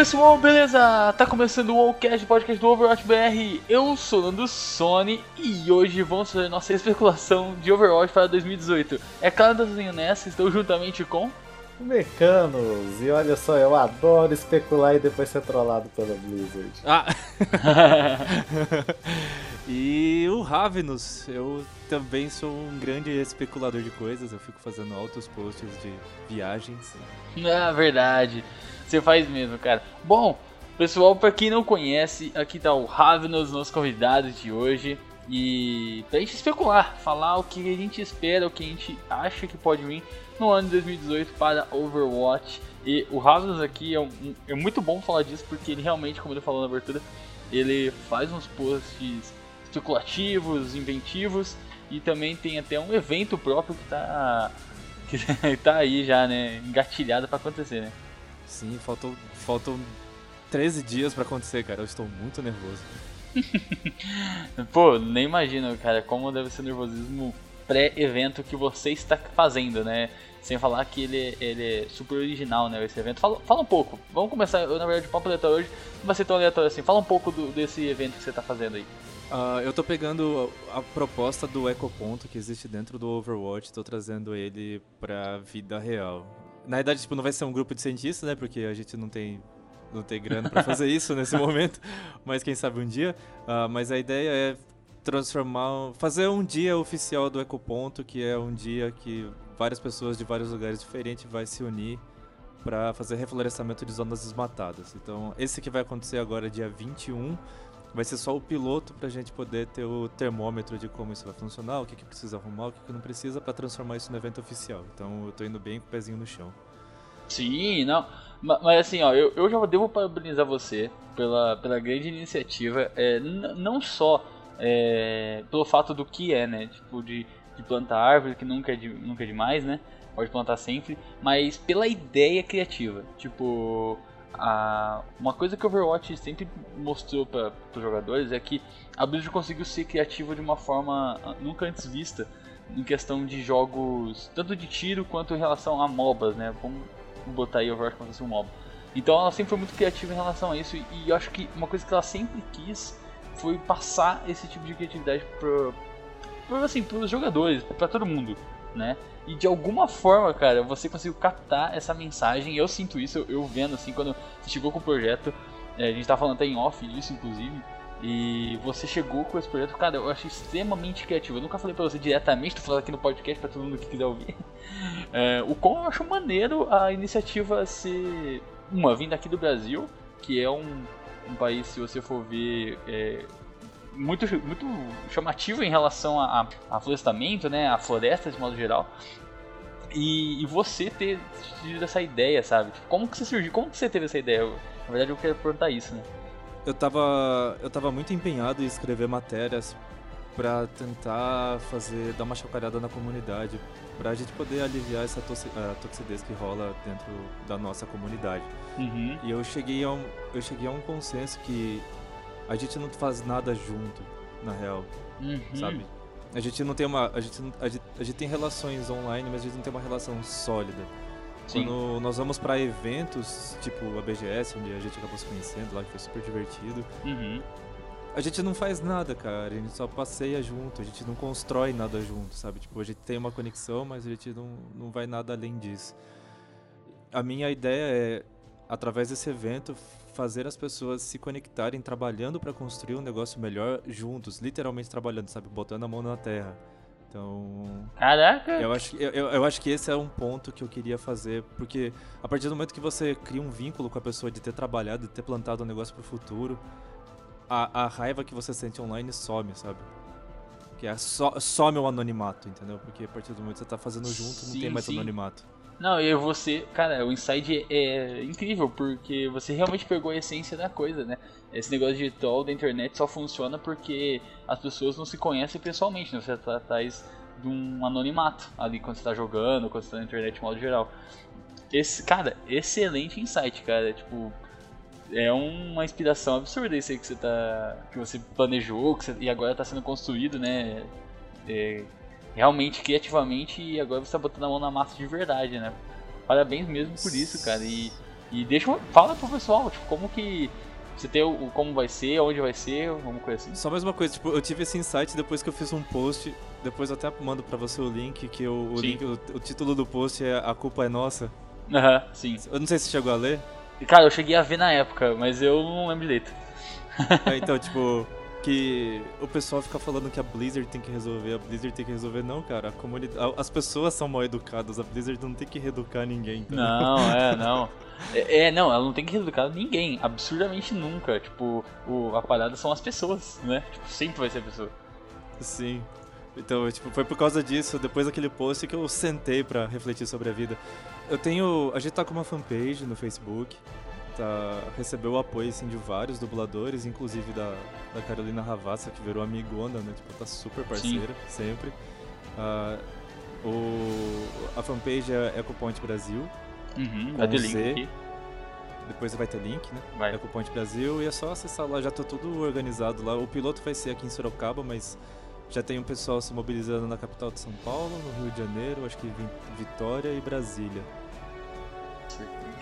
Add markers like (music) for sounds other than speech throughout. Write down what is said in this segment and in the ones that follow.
E aí pessoal, beleza? Tá começando o Wallcast, podcast do Overwatch BR. Eu sou o Nando Sony e hoje vamos fazer nossa especulação de Overwatch para 2018. É claro, Danzinho nessa, estou juntamente com. Mecanos, e olha só, eu adoro especular e depois ser trollado pela Blizzard. Ah! (laughs) e o Ravenous, eu também sou um grande especulador de coisas, eu fico fazendo altos posts de viagens. Ah, verdade. Você faz mesmo, cara. Bom, pessoal, para quem não conhece, aqui tá o Ravenous, nosso convidado de hoje. E pra gente especular, falar o que a gente espera, o que a gente acha que pode vir no ano de 2018 para Overwatch. E o Ravenous aqui é, um, é muito bom falar disso porque ele realmente, como ele falou na abertura, ele faz uns posts especulativos, inventivos e também tem até um evento próprio que tá, (laughs) que tá aí já, né, engatilhado para acontecer, né? Sim, faltou, faltam 13 dias para acontecer, cara. Eu estou muito nervoso. (laughs) Pô, nem imagino, cara, como deve ser o nervosismo pré-evento que você está fazendo, né? Sem falar que ele, ele é super original, né? Esse evento. Fala, fala um pouco. Vamos começar, eu, na verdade, o papo aleatório hoje não vai ser tão aleatório assim. Fala um pouco do, desse evento que você está fazendo aí. Uh, eu tô pegando a, a proposta do Ecoponto que existe dentro do Overwatch, tô trazendo ele pra vida real. Na verdade, tipo, não vai ser um grupo de cientistas, né? Porque a gente não tem não tem grana para fazer (laughs) isso nesse momento, mas quem sabe um dia. Uh, mas a ideia é transformar, fazer um dia oficial do Ecoponto, que é um dia que várias pessoas de vários lugares diferentes vai se unir para fazer reflorestamento de zonas desmatadas. Então, esse que vai acontecer agora dia 21 vai ser só o piloto para a gente poder ter o termômetro de como isso vai funcionar, o que, que precisa arrumar, o que, que não precisa para transformar isso no evento oficial. Então eu tô indo bem com o pezinho no chão. Sim, não. Mas assim, ó, eu, eu já devo parabenizar você pela, pela grande iniciativa, é, não só é, pelo fato do que é, né? Tipo, de, de plantar árvore, que nunca é, de, nunca é demais, né? Pode plantar sempre, mas pela ideia criativa. Tipo, a, uma coisa que o Overwatch sempre mostrou para os jogadores é que a Blizzard conseguiu ser criativa de uma forma ah, nunca antes vista em questão de jogos, tanto de tiro quanto em relação a MOBAs, né? Vamos botar aí Overwatch como se fosse um MOBA. Então ela sempre foi muito criativa em relação a isso e eu acho que uma coisa que ela sempre quis foi passar esse tipo de criatividade para assim, os jogadores, para todo mundo, né? E de alguma forma, cara, você conseguiu captar essa mensagem. Eu sinto isso, eu, vendo assim, quando você chegou com o projeto. É, a gente tá falando até em off disso, inclusive. E você chegou com esse projeto, cara, eu achei extremamente criativo. Eu nunca falei pra você diretamente, tô falando aqui no podcast pra todo mundo que quiser ouvir. (laughs) É, o qual eu acho maneiro a iniciativa ser uma vinda aqui do Brasil, que é um, um país, se você for ver, é, muito, muito chamativo em relação a, a, a florestamento, né, a floresta de modo geral. E, e, você ter tido essa ideia, sabe? Como que você surgiu? Como que você teve essa ideia? Na verdade, eu quero perguntar isso, né? Eu tava, eu tava muito empenhado em escrever matérias para tentar fazer, dar uma chacoalhada na comunidade, pra gente poder aliviar essa toxidez que rola dentro da nossa comunidade. Uhum. E eu cheguei, a um, eu cheguei a um consenso que a gente não faz nada junto, na real, uhum. sabe? A gente não tem uma. A gente, a, gente, a gente tem relações online, mas a gente não tem uma relação sólida. Sim. Quando nós vamos para eventos, tipo a BGS, onde a gente acabou se conhecendo lá, que foi super divertido, uhum. a gente não faz nada, cara. A gente só passeia junto, a gente não constrói nada junto, sabe? Tipo, a gente tem uma conexão, mas a gente não, não vai nada além disso. A minha ideia é, através desse evento, fazer as pessoas se conectarem trabalhando para construir um negócio melhor juntos, literalmente trabalhando, sabe, botando a mão na terra. Então. Caraca! Eu acho, eu, eu acho que esse é um ponto que eu queria fazer, porque a partir do momento que você cria um vínculo com a pessoa de ter trabalhado, de ter plantado um negócio pro futuro, a, a raiva que você sente online some, sabe? Que é so, some o anonimato, entendeu? Porque a partir do momento que você tá fazendo junto, sim, não tem mais sim. anonimato. Não, e você, cara, o Inside é incrível, porque você realmente pegou a essência da coisa, né? Esse negócio troll da internet só funciona porque as pessoas não se conhecem pessoalmente, né? Você tá atrás de um anonimato ali quando você tá jogando, quando você tá na internet de modo geral. Esse, cara, excelente insight, cara. Tipo, é uma inspiração absurda isso aí que você tá. que você planejou, que você, e agora tá sendo construído, né? É, realmente criativamente e agora você tá botando a mão na massa de verdade, né? Parabéns mesmo por isso, cara. E E deixa, fala pro pessoal, tipo, como que você tem o, o como vai ser, onde vai ser, alguma coisa assim. Só mais uma coisa, tipo, eu tive esse insight depois que eu fiz um post, depois eu até mando pra você o link, que o, o, link, o, o título do post é A Culpa é Nossa. Aham, sim. Eu não sei se você chegou a ler. Cara, eu cheguei a ver na época, mas eu não lembro direito. É, então, tipo, (laughs) que o pessoal fica falando que a Blizzard tem que resolver, a Blizzard tem que resolver. Não, cara, a comunidade. As pessoas são mal educadas, a Blizzard não tem que reeducar ninguém. entendeu? Não, (laughs) é, não. É, é, não, ela não tem que reeducar ninguém, absurdamente nunca. Tipo, o, a parada são as pessoas, né? Tipo, sempre vai ser a pessoa. Sim. Então, tipo, foi por causa disso, depois daquele post, que eu sentei pra refletir sobre a vida. Eu tenho. A gente tá com uma fanpage no Facebook. Tá, recebeu o apoio assim, de vários dubladores, inclusive da, da Carolina Ravassa, que virou amigona, né? Tipo, tá super parceira, sempre. Ah, o, a fanpage é EcoPoint Brasil. Uhum, vai ter link Z. aqui. Depois vai ter link, né? Vai. EcoPoint Brasil e é só acessar lá, já tá tudo organizado lá. O piloto vai ser aqui em Sorocaba, mas já tem um pessoal se mobilizando na capital de São Paulo, no Rio de Janeiro, acho que Vitória e Brasília.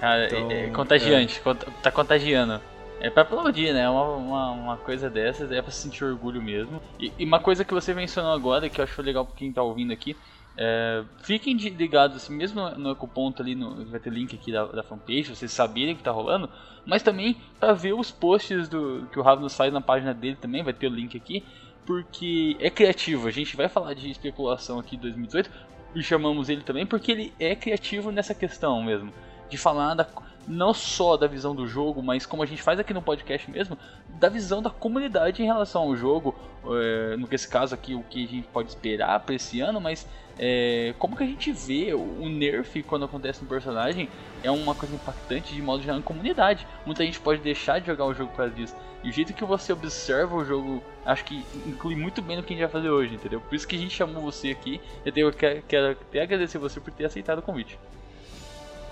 Cara, Então, é, é contagiante, cont- tá contagiando. É pra aplaudir, né? Uma, uma, uma coisa dessas é pra sentir orgulho mesmo. E, e uma coisa que você mencionou agora, que eu acho legal pra quem tá ouvindo aqui, é, fiquem ligados, assim, mesmo no, no Ecoponto ali, no, vai ter link aqui da, da fanpage, vocês saberem o que tá rolando, mas também pra ver os posts do, que o Ravnos faz na página dele também, vai ter o link aqui, porque é criativo. A gente vai falar de especulação aqui em 2018 e chamamos ele também porque ele é criativo nessa questão mesmo de falar da, não só da visão do jogo, mas como a gente faz aqui no podcast mesmo, da visão da comunidade em relação ao jogo. É, no esse caso aqui, o que a gente pode esperar para esse ano, mas é, como que a gente vê o, nerf quando acontece no personagem é uma coisa impactante de modo geral na comunidade. Muita gente pode deixar de jogar o jogo por causa disso. E o jeito que você observa o jogo, acho que inclui muito bem no que a gente vai fazer hoje, entendeu? Por isso que a gente chamou você aqui. Eu tenho, quero, quero até agradecer você por ter aceitado o convite.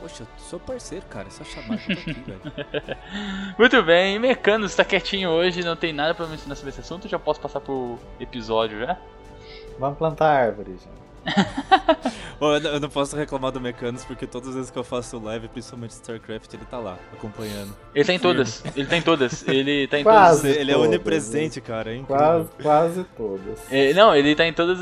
Poxa, eu sou parceiro, cara, é só chamar que eu tô aqui, velho. (laughs) Muito bem, Mecano está quietinho hoje, não tem nada pra mencionar sobre esse assunto, já posso passar pro episódio já? Vamos plantar árvore, gente. (laughs) eu não- posso reclamar do Mecanos, porque todas as vezes que eu faço live, principalmente StarCraft, ele tá lá, acompanhando. Ele tá em todas, ele tá em todas, ele tá em Quase. todas. Ele é onipresente, cara, é incrível. Quase, quase todas. É, não, ele tá em todas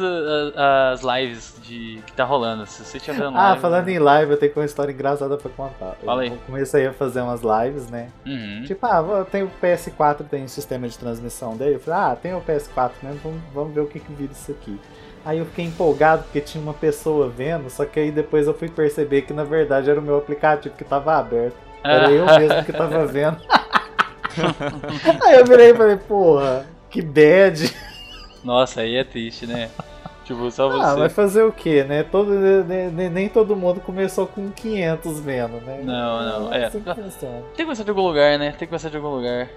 as lives de que tá rolando. Se você tiver Ah, live, falando em live, eu tenho uma história engraçada pra contar. Fala aí. Eu comecei a fazer umas lives, né? Uhum. Tipo, ah, eu tenho o PS4, tem o sistema de transmissão dele. Eu falei, ah, tem o PS4 mesmo, vamos, vamos ver o que, que vira isso aqui. Aí eu fiquei empolgado porque tinha uma pessoa vendo, só que aí depois eu fui perceber que na verdade era o meu aplicativo que tava aberto. Era eu (laughs) mesmo que tava vendo. (laughs) aí eu virei e falei, porra, que bad. Nossa, aí é triste, né? Tipo, só Ah, você. vai fazer o quê, né? Todo, ne- ne- nem todo mundo começou com 500 vendo, né? Não, não, é. Tem que começar de algum lugar, né? Tem que começar de algum lugar.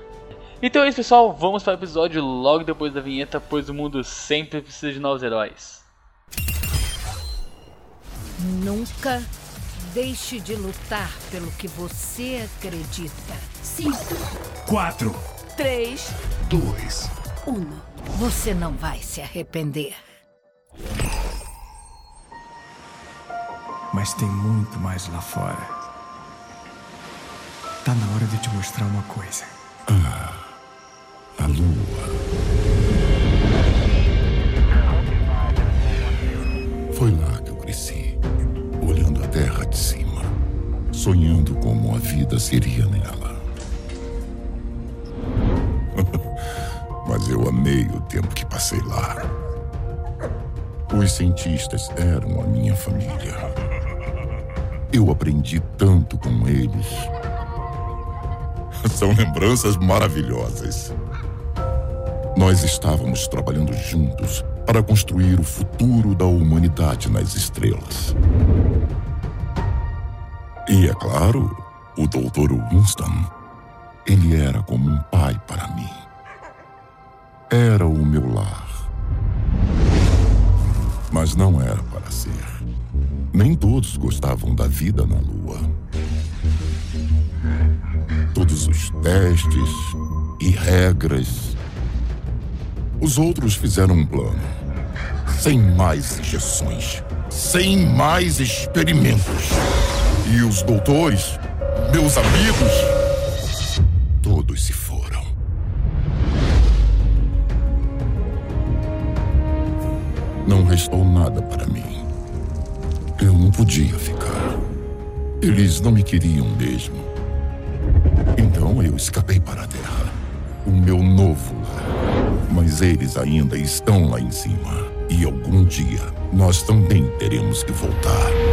Então é isso, pessoal. Vamos para o episódio logo depois da vinheta, pois o mundo sempre precisa de novos heróis. Nunca deixe de lutar pelo que você acredita. Cinco, Quatro, três, dois, um. Você não vai se arrepender. mas tem muito mais lá fora. Tá na hora de te mostrar uma coisa. A lua. Foi lá que eu cresci, olhando a terra de cima, sonhando como a vida seria nela. (laughs) Mas eu amei o tempo que passei lá. Os cientistas eram a minha família. Eu aprendi tanto com eles. (laughs) São lembranças maravilhosas. Nós estávamos trabalhando juntos para construir o futuro da humanidade nas estrelas. E é claro, o Dr. Winston, ele era como um pai para mim. Era o meu lar. Mas não era para ser. Nem todos gostavam da vida na Lua. Todos os testes e regras. Os outros fizeram um plano. Sem mais injeções. Sem mais experimentos. E os doutores Meus amigos, todos se foram. Não restou nada para mim. Eu não podia ficar. Eles não me queriam mesmo. Então eu escapei para a Terra. O meu novo lar. Mas eles ainda estão lá em cima. E algum dia nós também teremos que voltar.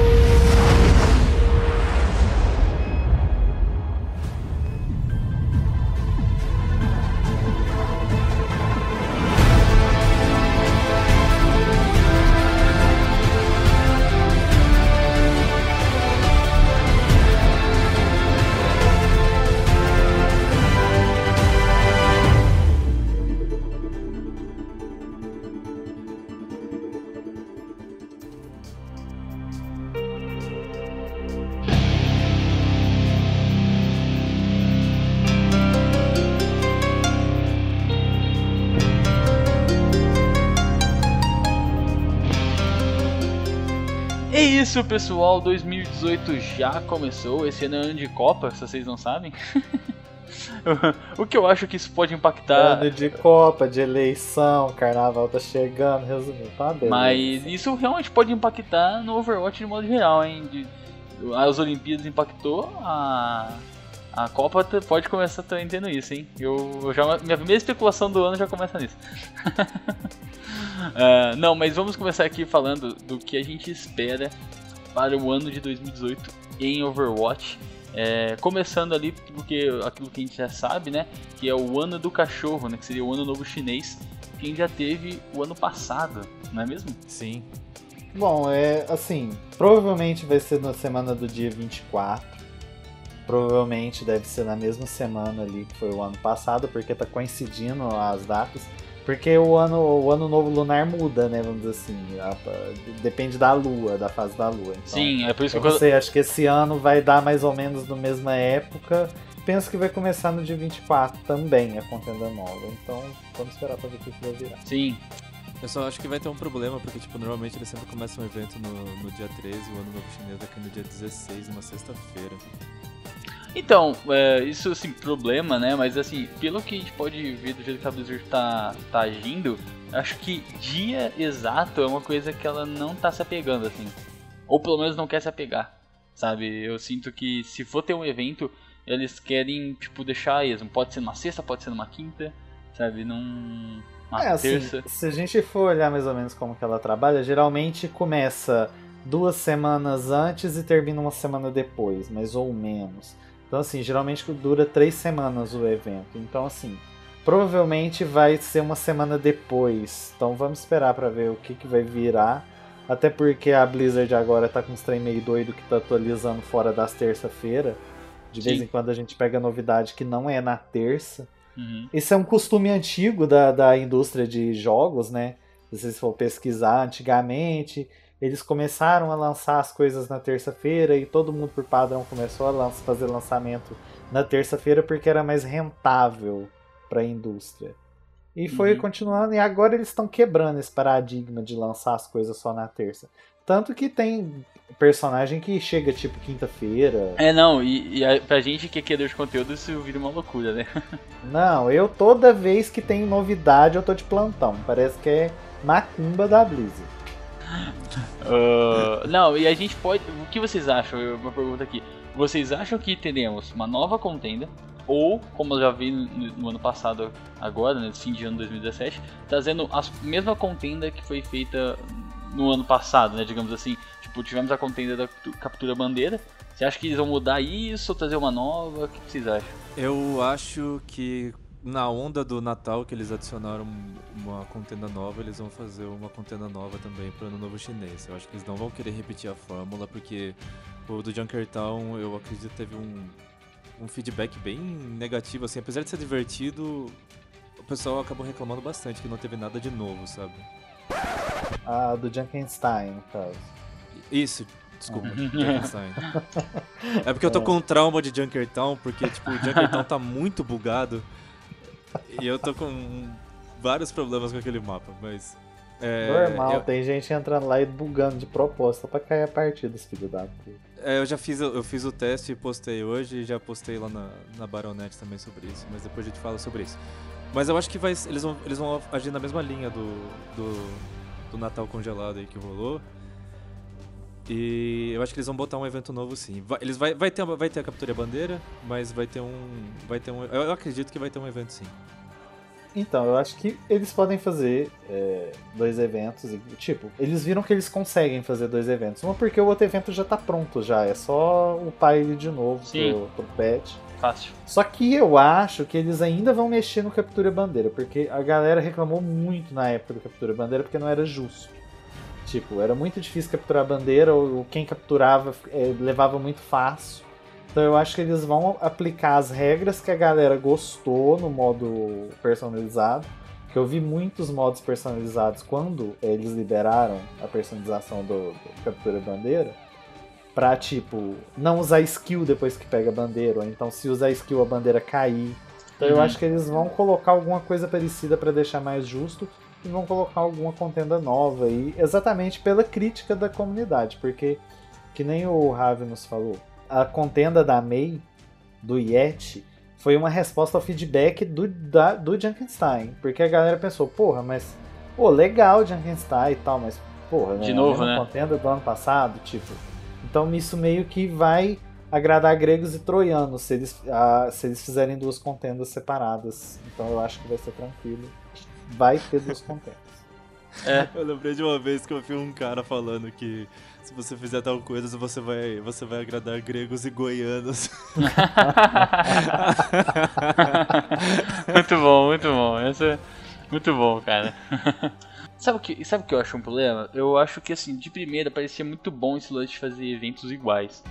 Isso, pessoal. 2018 já começou. Esse ano é ano de Copa, se vocês não sabem. (laughs) o que eu acho que isso pode impactar. Ano de Copa, de eleição, carnaval tá chegando, resumindo, tá beleza. Mas isso realmente pode impactar no Overwatch de modo geral, hein? De, as Olimpíadas impactou, a, a Copa pode começar também tendo isso, hein? Eu, eu já, minha primeira especulação do ano já começa nisso. Ah, (laughs) não, mas vamos começar aqui falando do que a gente espera para o ano de 2018 em Overwatch. É, começando ali porque aquilo que a gente já sabe, né? Que é o ano do cachorro, né? Que seria o ano novo chinês. Que a gente já teve o ano passado, não é mesmo? Sim. Bom, é assim, provavelmente vai ser na semana do dia 24. Provavelmente deve ser na mesma semana ali que foi o ano passado, porque tá coincidindo as datas. Porque o ano, o ano novo lunar muda, né? Vamos dizer assim. a- a- depende da lua, da fase da lua. Então, Sim, é por isso Eu que eu, não sei, acho que esse ano vai dar mais ou menos na mesma época. Penso que vai começar no dia 24 também a contenda nova. Então vamos esperar pra ver o que que vai virar. Sim, Eu só acho que vai ter um problema, porque, tipo, normalmente eles sempre começam um evento no, no dia 13, o Ano Novo Chinês vai cair no dia 16, uma sexta-feira. Então, é, isso assim, problema, né? Mas assim, pelo que a gente pode ver do jeito que a Blizzard tá, tá agindo, acho que dia exato é uma coisa que ela não tá se apegando, assim. Ou pelo menos não quer se apegar, sabe? Eu sinto que se for ter um evento, eles querem, tipo, deixar a esmo. Pode ser numa sexta, pode ser numa quinta, sabe? Num. Uma é assim, terça. se a gente for olhar mais ou menos como que ela trabalha, geralmente começa duas semanas antes e termina uma semana depois, mais ou menos. Então assim, geralmente dura três semanas o evento. Então assim, provavelmente vai ser uma semana depois. Então vamos esperar pra ver o que, que vai virar. Até porque a Blizzard agora tá com uns trem meio doido que tá atualizando fora das terça-feira. De vez Sim. em quando a gente pega novidade que não é na terça. Uhum. Esse é um costume antigo da, da indústria de jogos, né? Se vocês for pesquisar, antigamente eles começaram a lançar as coisas na terça-feira e todo mundo por padrão começou a lan- fazer lançamento na terça-feira porque era mais rentável para a indústria. E foi Uhum. continuando, e agora eles estão quebrando esse paradigma de lançar as coisas só na terça. Tanto que tem personagem que chega tipo quinta-feira. É, não, e, e a, pra gente que é criador de conteúdo, isso vira uma loucura, né? (laughs) Não, eu toda vez que tem novidade eu tô de plantão. Parece que é macumba da Blizzard. Ah, não, e a gente pode. O que vocês acham? Uma pergunta aqui. Vocês acham que teremos uma nova contenda? Ou, como eu já vi no, no ano passado, agora, nesse fim de ano 2017, trazendo a mesma contenda que foi feita no ano passado, né? Digamos assim. Tipo, tivemos a contenda da captu- captura bandeira. Você acha que eles vão mudar isso ou trazer uma nova? O que vocês acham? Eu acho que na onda do Natal que eles adicionaram uma contenda nova, eles vão fazer uma contenda nova também pro Ano Novo Chinês. Eu acho que eles não vão querer repetir a fórmula, porque o do Junkertown, eu acredito que teve um, um feedback bem negativo, assim, apesar de ser divertido, o pessoal acabou reclamando bastante que não teve nada de novo, sabe? A do Junkenstein, no caso. Isso, desculpa, (laughs) Junkenstein. É porque eu tô com um trauma de Junkertown, porque, tipo, o Junkertown tá muito bugado. (laughs) E eu tô com vários problemas com aquele mapa, mas É, Normal, eu- tem gente entrando lá e bugando de proposta pra cair a partida, os filhos da puta. É, eu já fiz, eu fiz o teste e postei hoje e já postei lá na, na Baronet também sobre isso, mas depois a gente fala sobre isso. Mas eu acho que vai, eles, vão, eles vão agir na mesma linha do, do, do Natal congelado aí que rolou. E eu acho que eles vão botar um evento novo sim. Vai, eles vai, vai, ter, vai ter a captura bandeira, mas vai ter um. Vai ter um. Eu acredito que vai ter um evento sim. Então, eu acho que eles podem fazer é, dois eventos. e, Tipo, eles viram que eles conseguem fazer dois eventos. Uma porque o outro evento já tá pronto já. É só upar ele de novo Sim. pro, pro patch. Fácil. Só que eu acho que eles ainda vão mexer no Captura Bandeira, porque a galera reclamou muito na época do Captura Bandeira porque não era justo. Tipo, era muito difícil capturar a bandeira, ou quem capturava eh, levava muito fácil. Então eu acho que eles vão aplicar as regras que a galera gostou no modo personalizado. Que eu vi muitos modos personalizados quando eles liberaram a personalização do, do Captura Bandeira. Pra, tipo, não usar skill depois que pega a bandeira, ou então se usar skill a bandeira cair. Então eu Uhum. acho que eles vão colocar alguma coisa parecida pra deixar mais justo e vão colocar alguma contenda nova aí, exatamente pela crítica da comunidade, porque que nem o Ravi nos falou, a contenda da Mei do Yeti foi uma resposta ao feedback do da, do Junkenstein, porque a galera pensou, porra, mas pô, legal Junkenstein e tal, mas porra, De né, novo, né? contenda do ano passado, tipo. Então isso meio que vai agradar gregos e troianos se eles, ah, se eles fizerem duas contendas separadas. Então eu acho que vai ser tranquilo. Vai ter duas contendas. (laughs) Eu lembrei de uma vez que eu vi um cara falando que se você fizer tal coisa, você vai, você vai agradar gregos e goianos. (laughs) muito bom, muito bom. Essa é muito bom, cara. (laughs) sabe o que, sabe o que eu acho um problema? Eu acho que assim, de primeira parecia muito bom esse lance de fazer eventos iguais.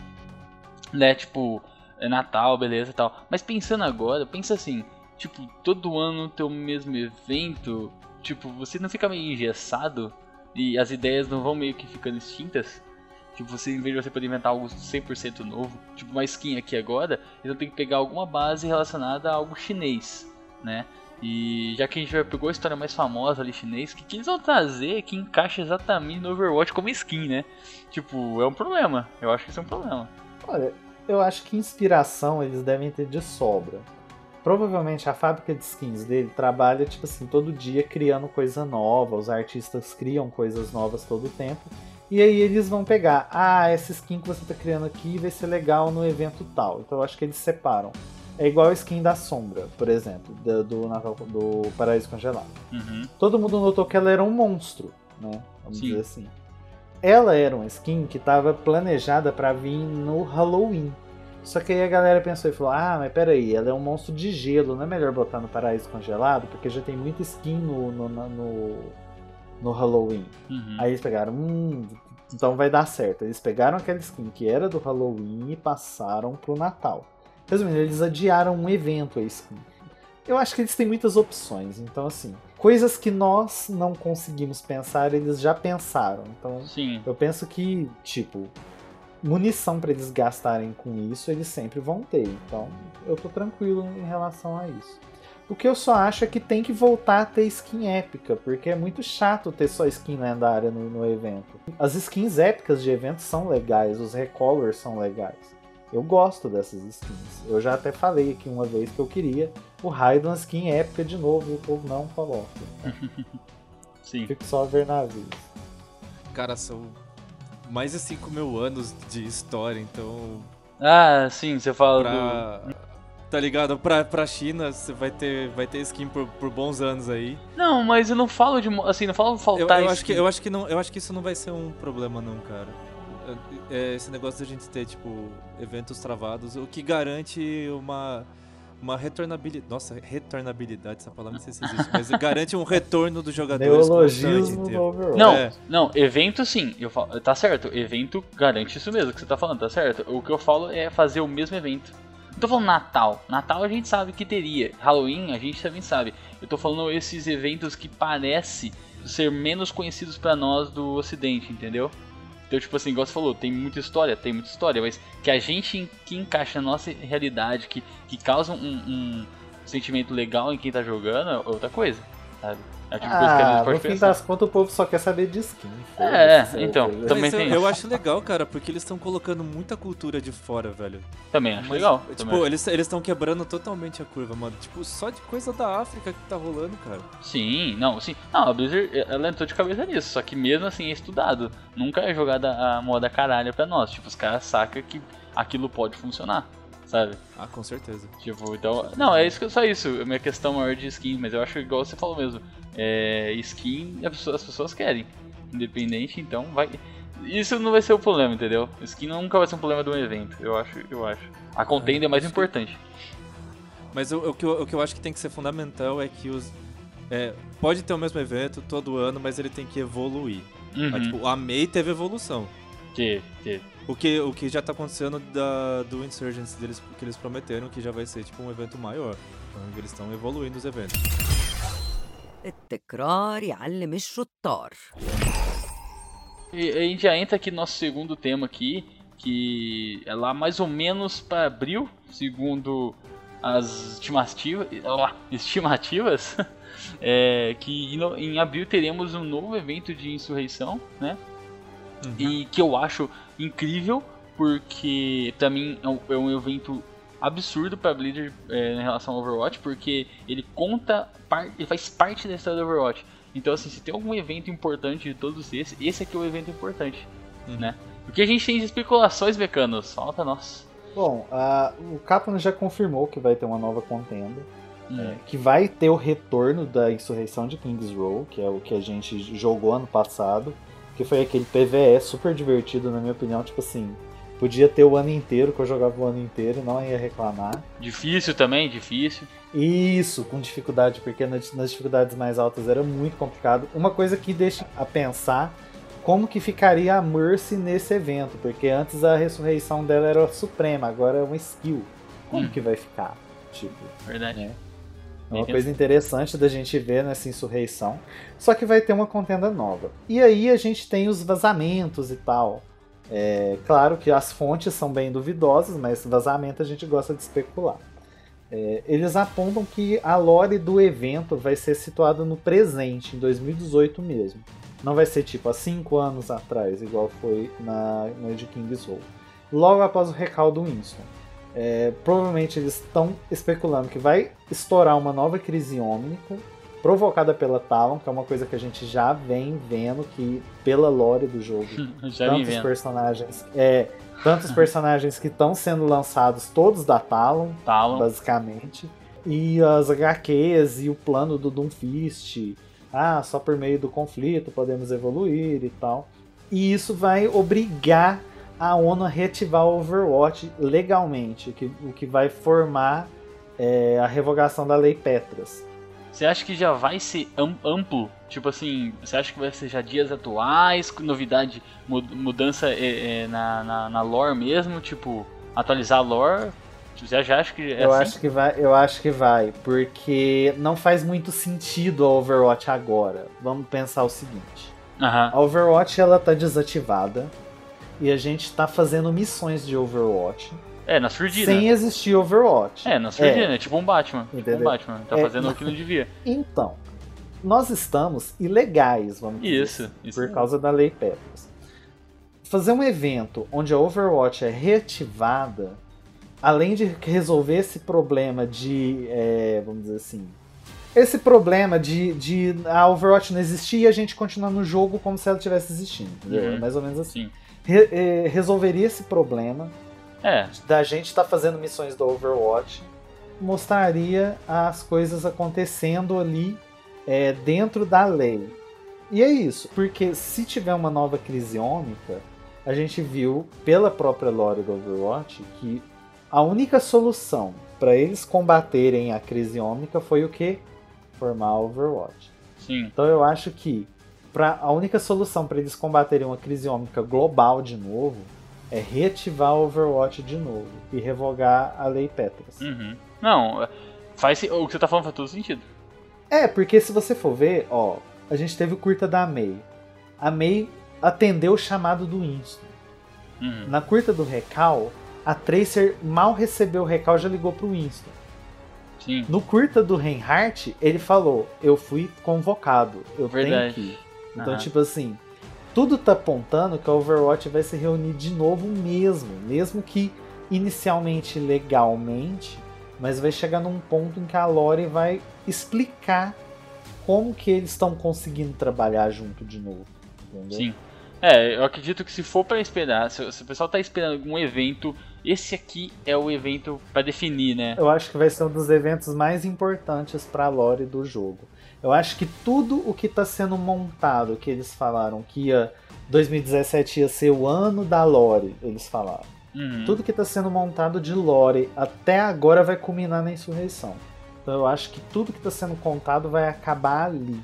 Né, tipo, é Natal, beleza e tal. Mas pensando agora, pensa assim, tipo, todo ano ter o mesmo evento, tipo, você não fica meio engessado e as ideias não vão meio que ficando extintas? Tipo, você, em vez de você poder inventar algo 100% novo, tipo uma skin aqui agora, eles vão ter que pegar alguma base relacionada a algo chinês, né? E já que a gente já pegou a história mais famosa ali chinês, o que, que eles vão trazer que encaixa exatamente no Overwatch como skin, né? Tipo, é um problema. Eu acho que isso é um problema. Olha, eu acho que inspiração eles devem ter de sobra. Provavelmente a fábrica de skins dele trabalha, tipo assim, todo dia criando coisa nova. Os artistas criam coisas novas todo o tempo. E aí eles vão pegar, ah, essa skin que você tá criando aqui vai ser legal no evento tal. Então eu acho que eles separam. É igual a skin da Sombra, por exemplo, do, do, Natal- do Paraíso Congelado. Uhum. Todo mundo notou que ela era um monstro, né? Vamos Sim. dizer assim. Ela era uma skin que estava planejada para vir no Halloween. Só que aí a galera pensou e falou: Ah, mas peraí, ela é um monstro de gelo, não é melhor botar no Paraíso Congelado? Porque já tem muita skin no, no, no, no Halloween. Uhum. Aí eles pegaram, hum, então vai dar certo. Eles pegaram aquela skin que era do Halloween e passaram pro Natal. Resumindo, eles adiaram um evento a skin. Eu acho que eles têm muitas opções, então assim, coisas que nós não conseguimos pensar, eles já pensaram. Então Sim. eu penso que, tipo, munição pra eles gastarem com isso, eles sempre vão ter. Então, eu tô tranquilo em relação a isso. O que eu só acho é que tem que voltar a ter skin épica, porque é muito chato ter só skin lendária no, no evento. As skins épicas de eventos são legais, os recolors são legais. Eu gosto dessas skins. Eu já até falei aqui uma vez que eu queria o raio de uma skin épica de novo e o povo não coloca. (laughs) Sim. Fico só a ver navios. Cara, são mais de 5 mil anos de história, então. Ah, sim, você fala do. Pra. Tá ligado? Pra, pra China, você vai ter, vai ter skin por, por bons anos aí. Não, mas eu não falo de. Assim, não falo Eu, faltar eu acho que, eu, acho que não, eu acho que isso não vai ser um problema, não, cara. É, esse negócio da gente ter, tipo, eventos travados, o que garante uma. Uma retornabilidade. Nossa, retornabilidade, essa palavra não sei se existe, mas garante um retorno Neologismo do? Overwatch. Não, É. não, evento sim, eu falo, tá certo, evento garante isso mesmo que você tá falando, tá certo? O que eu falo é fazer o mesmo evento. Não tô falando Natal, Natal a gente sabe que teria, Halloween a gente também sabe. Eu tô falando esses eventos que parece ser menos conhecidos pra nós do ocidente, entendeu? Então, tipo assim, igual você falou, tem muita história, tem muita história, mas que a gente que encaixa na nossa realidade, que, que causa um, um sentimento legal em quem tá jogando, é outra coisa. sabe? É o tipo de coisa que a Ah, no fim pensar. das contas o povo só quer saber de skin. É, então, também Mas eu, tem eu isso. acho legal, cara, porque eles estão colocando muita cultura de fora, velho. Também acho Mas, legal. Tipo, também eles eles estão quebrando totalmente a curva, mano. Tipo, só de coisa da África que tá rolando, cara. Sim, não, sim. Não, a Blizzard, ela entrou de cabeça nisso, só que mesmo assim é estudado. Nunca é jogada a moda caralho pra nós. Tipo, os caras sacam que aquilo pode funcionar, sabe? Ah, com certeza. Tipo, então. Não, é isso que só isso. Minha questão maior de skin, mas eu acho igual você falou mesmo. É, skin as pessoas, as pessoas querem. Independente, então vai. Isso não vai ser o problema, entendeu? Skin nunca vai ser um problema de um evento, eu acho, eu acho. A contenda é mais importante. Mas o, o que eu, o que eu acho que tem que ser fundamental é que os. é, pode ter o mesmo evento todo ano, mas ele tem que evoluir. Uhum. Ah, tipo, a May teve evolução. Que, que. O que, o que já tá acontecendo da, do Insurgents deles, que eles prometeram que já vai ser tipo um evento maior. Então eles estão evoluindo os eventos. التكرار يعلم الشطار E a gente já entra aqui no nosso segundo tema aqui, que é lá mais ou menos para abril, segundo as estimativas, lá, estimativas (laughs) é, que em, em abril teremos um novo evento de insurreição, né? E que eu acho incrível, porque pra mim é um, é um evento absurdo pra Blizzard é, em relação ao Overwatch, porque ele conta, par- ele faz parte da história do Overwatch. Então assim, se tem algum evento importante de todos esses, esse aqui é o evento importante, né? O que a gente tem de especulações, Becanos? Fala pra nós. Bom, a- o Capcom já confirmou que vai ter uma nova contenda. Hum. é, que vai ter o retorno da insurreição de Kings Row, que é o que a gente jogou ano passado. Que foi aquele PVE super divertido, na minha opinião. Tipo assim, podia ter o ano inteiro, que eu jogava o ano inteiro, não ia reclamar. Difícil também, difícil. Isso, com dificuldade, porque nas nas dificuldades mais altas era muito complicado. Uma coisa que deixa a pensar como que ficaria a Mercy nesse evento, porque antes a ressurreição dela era suprema, agora é uma skill. Como Hum. que vai ficar? Tipo, Verdade. É. é uma coisa interessante da gente ver nessa insurreição. Só que vai ter uma contenda nova. E aí a gente tem os vazamentos e tal. É, claro que as fontes são bem duvidosas, mas vazamento a gente gosta de especular. É, eles apontam que a lore do evento vai ser situada no presente, em 2018 mesmo. Não vai ser tipo há 5 anos atrás, igual foi na, no de King's Row. Logo após o recall do Winston. É, provavelmente eles estão especulando que vai estourar uma nova crise ômnica provocada pela Talon, que é uma coisa que a gente já vem vendo que pela lore do jogo (laughs) tantos personagens é tantos (laughs) personagens que estão sendo lançados todos da Talon Talon. basicamente. E as HQs e o plano do Doomfist ah só por meio do conflito podemos evoluir e tal. E isso vai obrigar a ONU a reativar o Overwatch legalmente o que, o que vai formar é, a revogação da lei Petras Você acha que já vai ser am- amplo? Tipo assim, você acha que vai ser já dias atuais, novidade, mu- mudança é, é, na, na, na lore mesmo? Tipo, atualizar a lore? Você já acha que é eu assim? acho que vai, eu acho que vai, porque não faz muito sentido a Overwatch agora. Vamos pensar o seguinte: Aham. a Overwatch ela tá desativada e a gente tá fazendo missões de Overwatch É, na surdina. sem existir Overwatch. É, na surdina, É. é tipo um Batman. Tipo um Entendeu? Batman. Tá É. fazendo o que não devia. Então, nós estamos ilegais, vamos dizer Isso, assim, isso por causa da lei Petras. Fazer um evento onde a Overwatch é reativada, além de resolver esse problema de, é, vamos dizer assim, esse problema de, de a Overwatch não existir e a gente continuar no jogo como se ela tivesse existindo, entendeu? Uhum. É mais ou menos assim. Sim. Re- é, resolveria esse problema É, da gente estar fazendo missões do Overwatch, mostraria as coisas acontecendo ali é, dentro da lei. E é isso, porque se tiver uma nova crise ômica, a gente viu pela própria lore do Overwatch que a única solução para eles combaterem a crise ômica foi o que? Formar a Overwatch. sim. Então eu acho que pra, a única solução para eles combaterem uma crise ômica global de novo é reativar o Overwatch de novo e revogar a lei Petras. Uhum. Não, faz o que você tá falando faz todo sentido. É, porque se você for ver, ó, a gente teve o curta da May. A May atendeu o chamado do Winston. Uhum. Na curta do Recal, a Tracer mal recebeu o Recal já ligou pro Winston. Sim. No curta do Reinhardt, ele falou: Eu fui convocado, eu Verdade. tenho que ir. Então, Aham. tipo assim, tudo tá apontando que a Overwatch vai se reunir de novo mesmo. Mesmo que inicialmente legalmente, mas vai chegar num ponto em que a Lore vai explicar como que eles estão conseguindo trabalhar junto de novo. Entendeu? Sim. É, eu acredito que se for pra esperar, se, se o pessoal tá esperando algum evento, esse aqui é o evento pra definir, né? Eu acho que vai ser um dos eventos mais importantes pra lore do jogo. Eu acho que tudo o que tá sendo montado, que eles falaram que ia 2017 ia ser o ano da lore, eles falaram. Uhum. Tudo que tá sendo montado de lore até agora vai culminar na insurreição. Então eu acho que tudo que tá sendo contado vai acabar ali.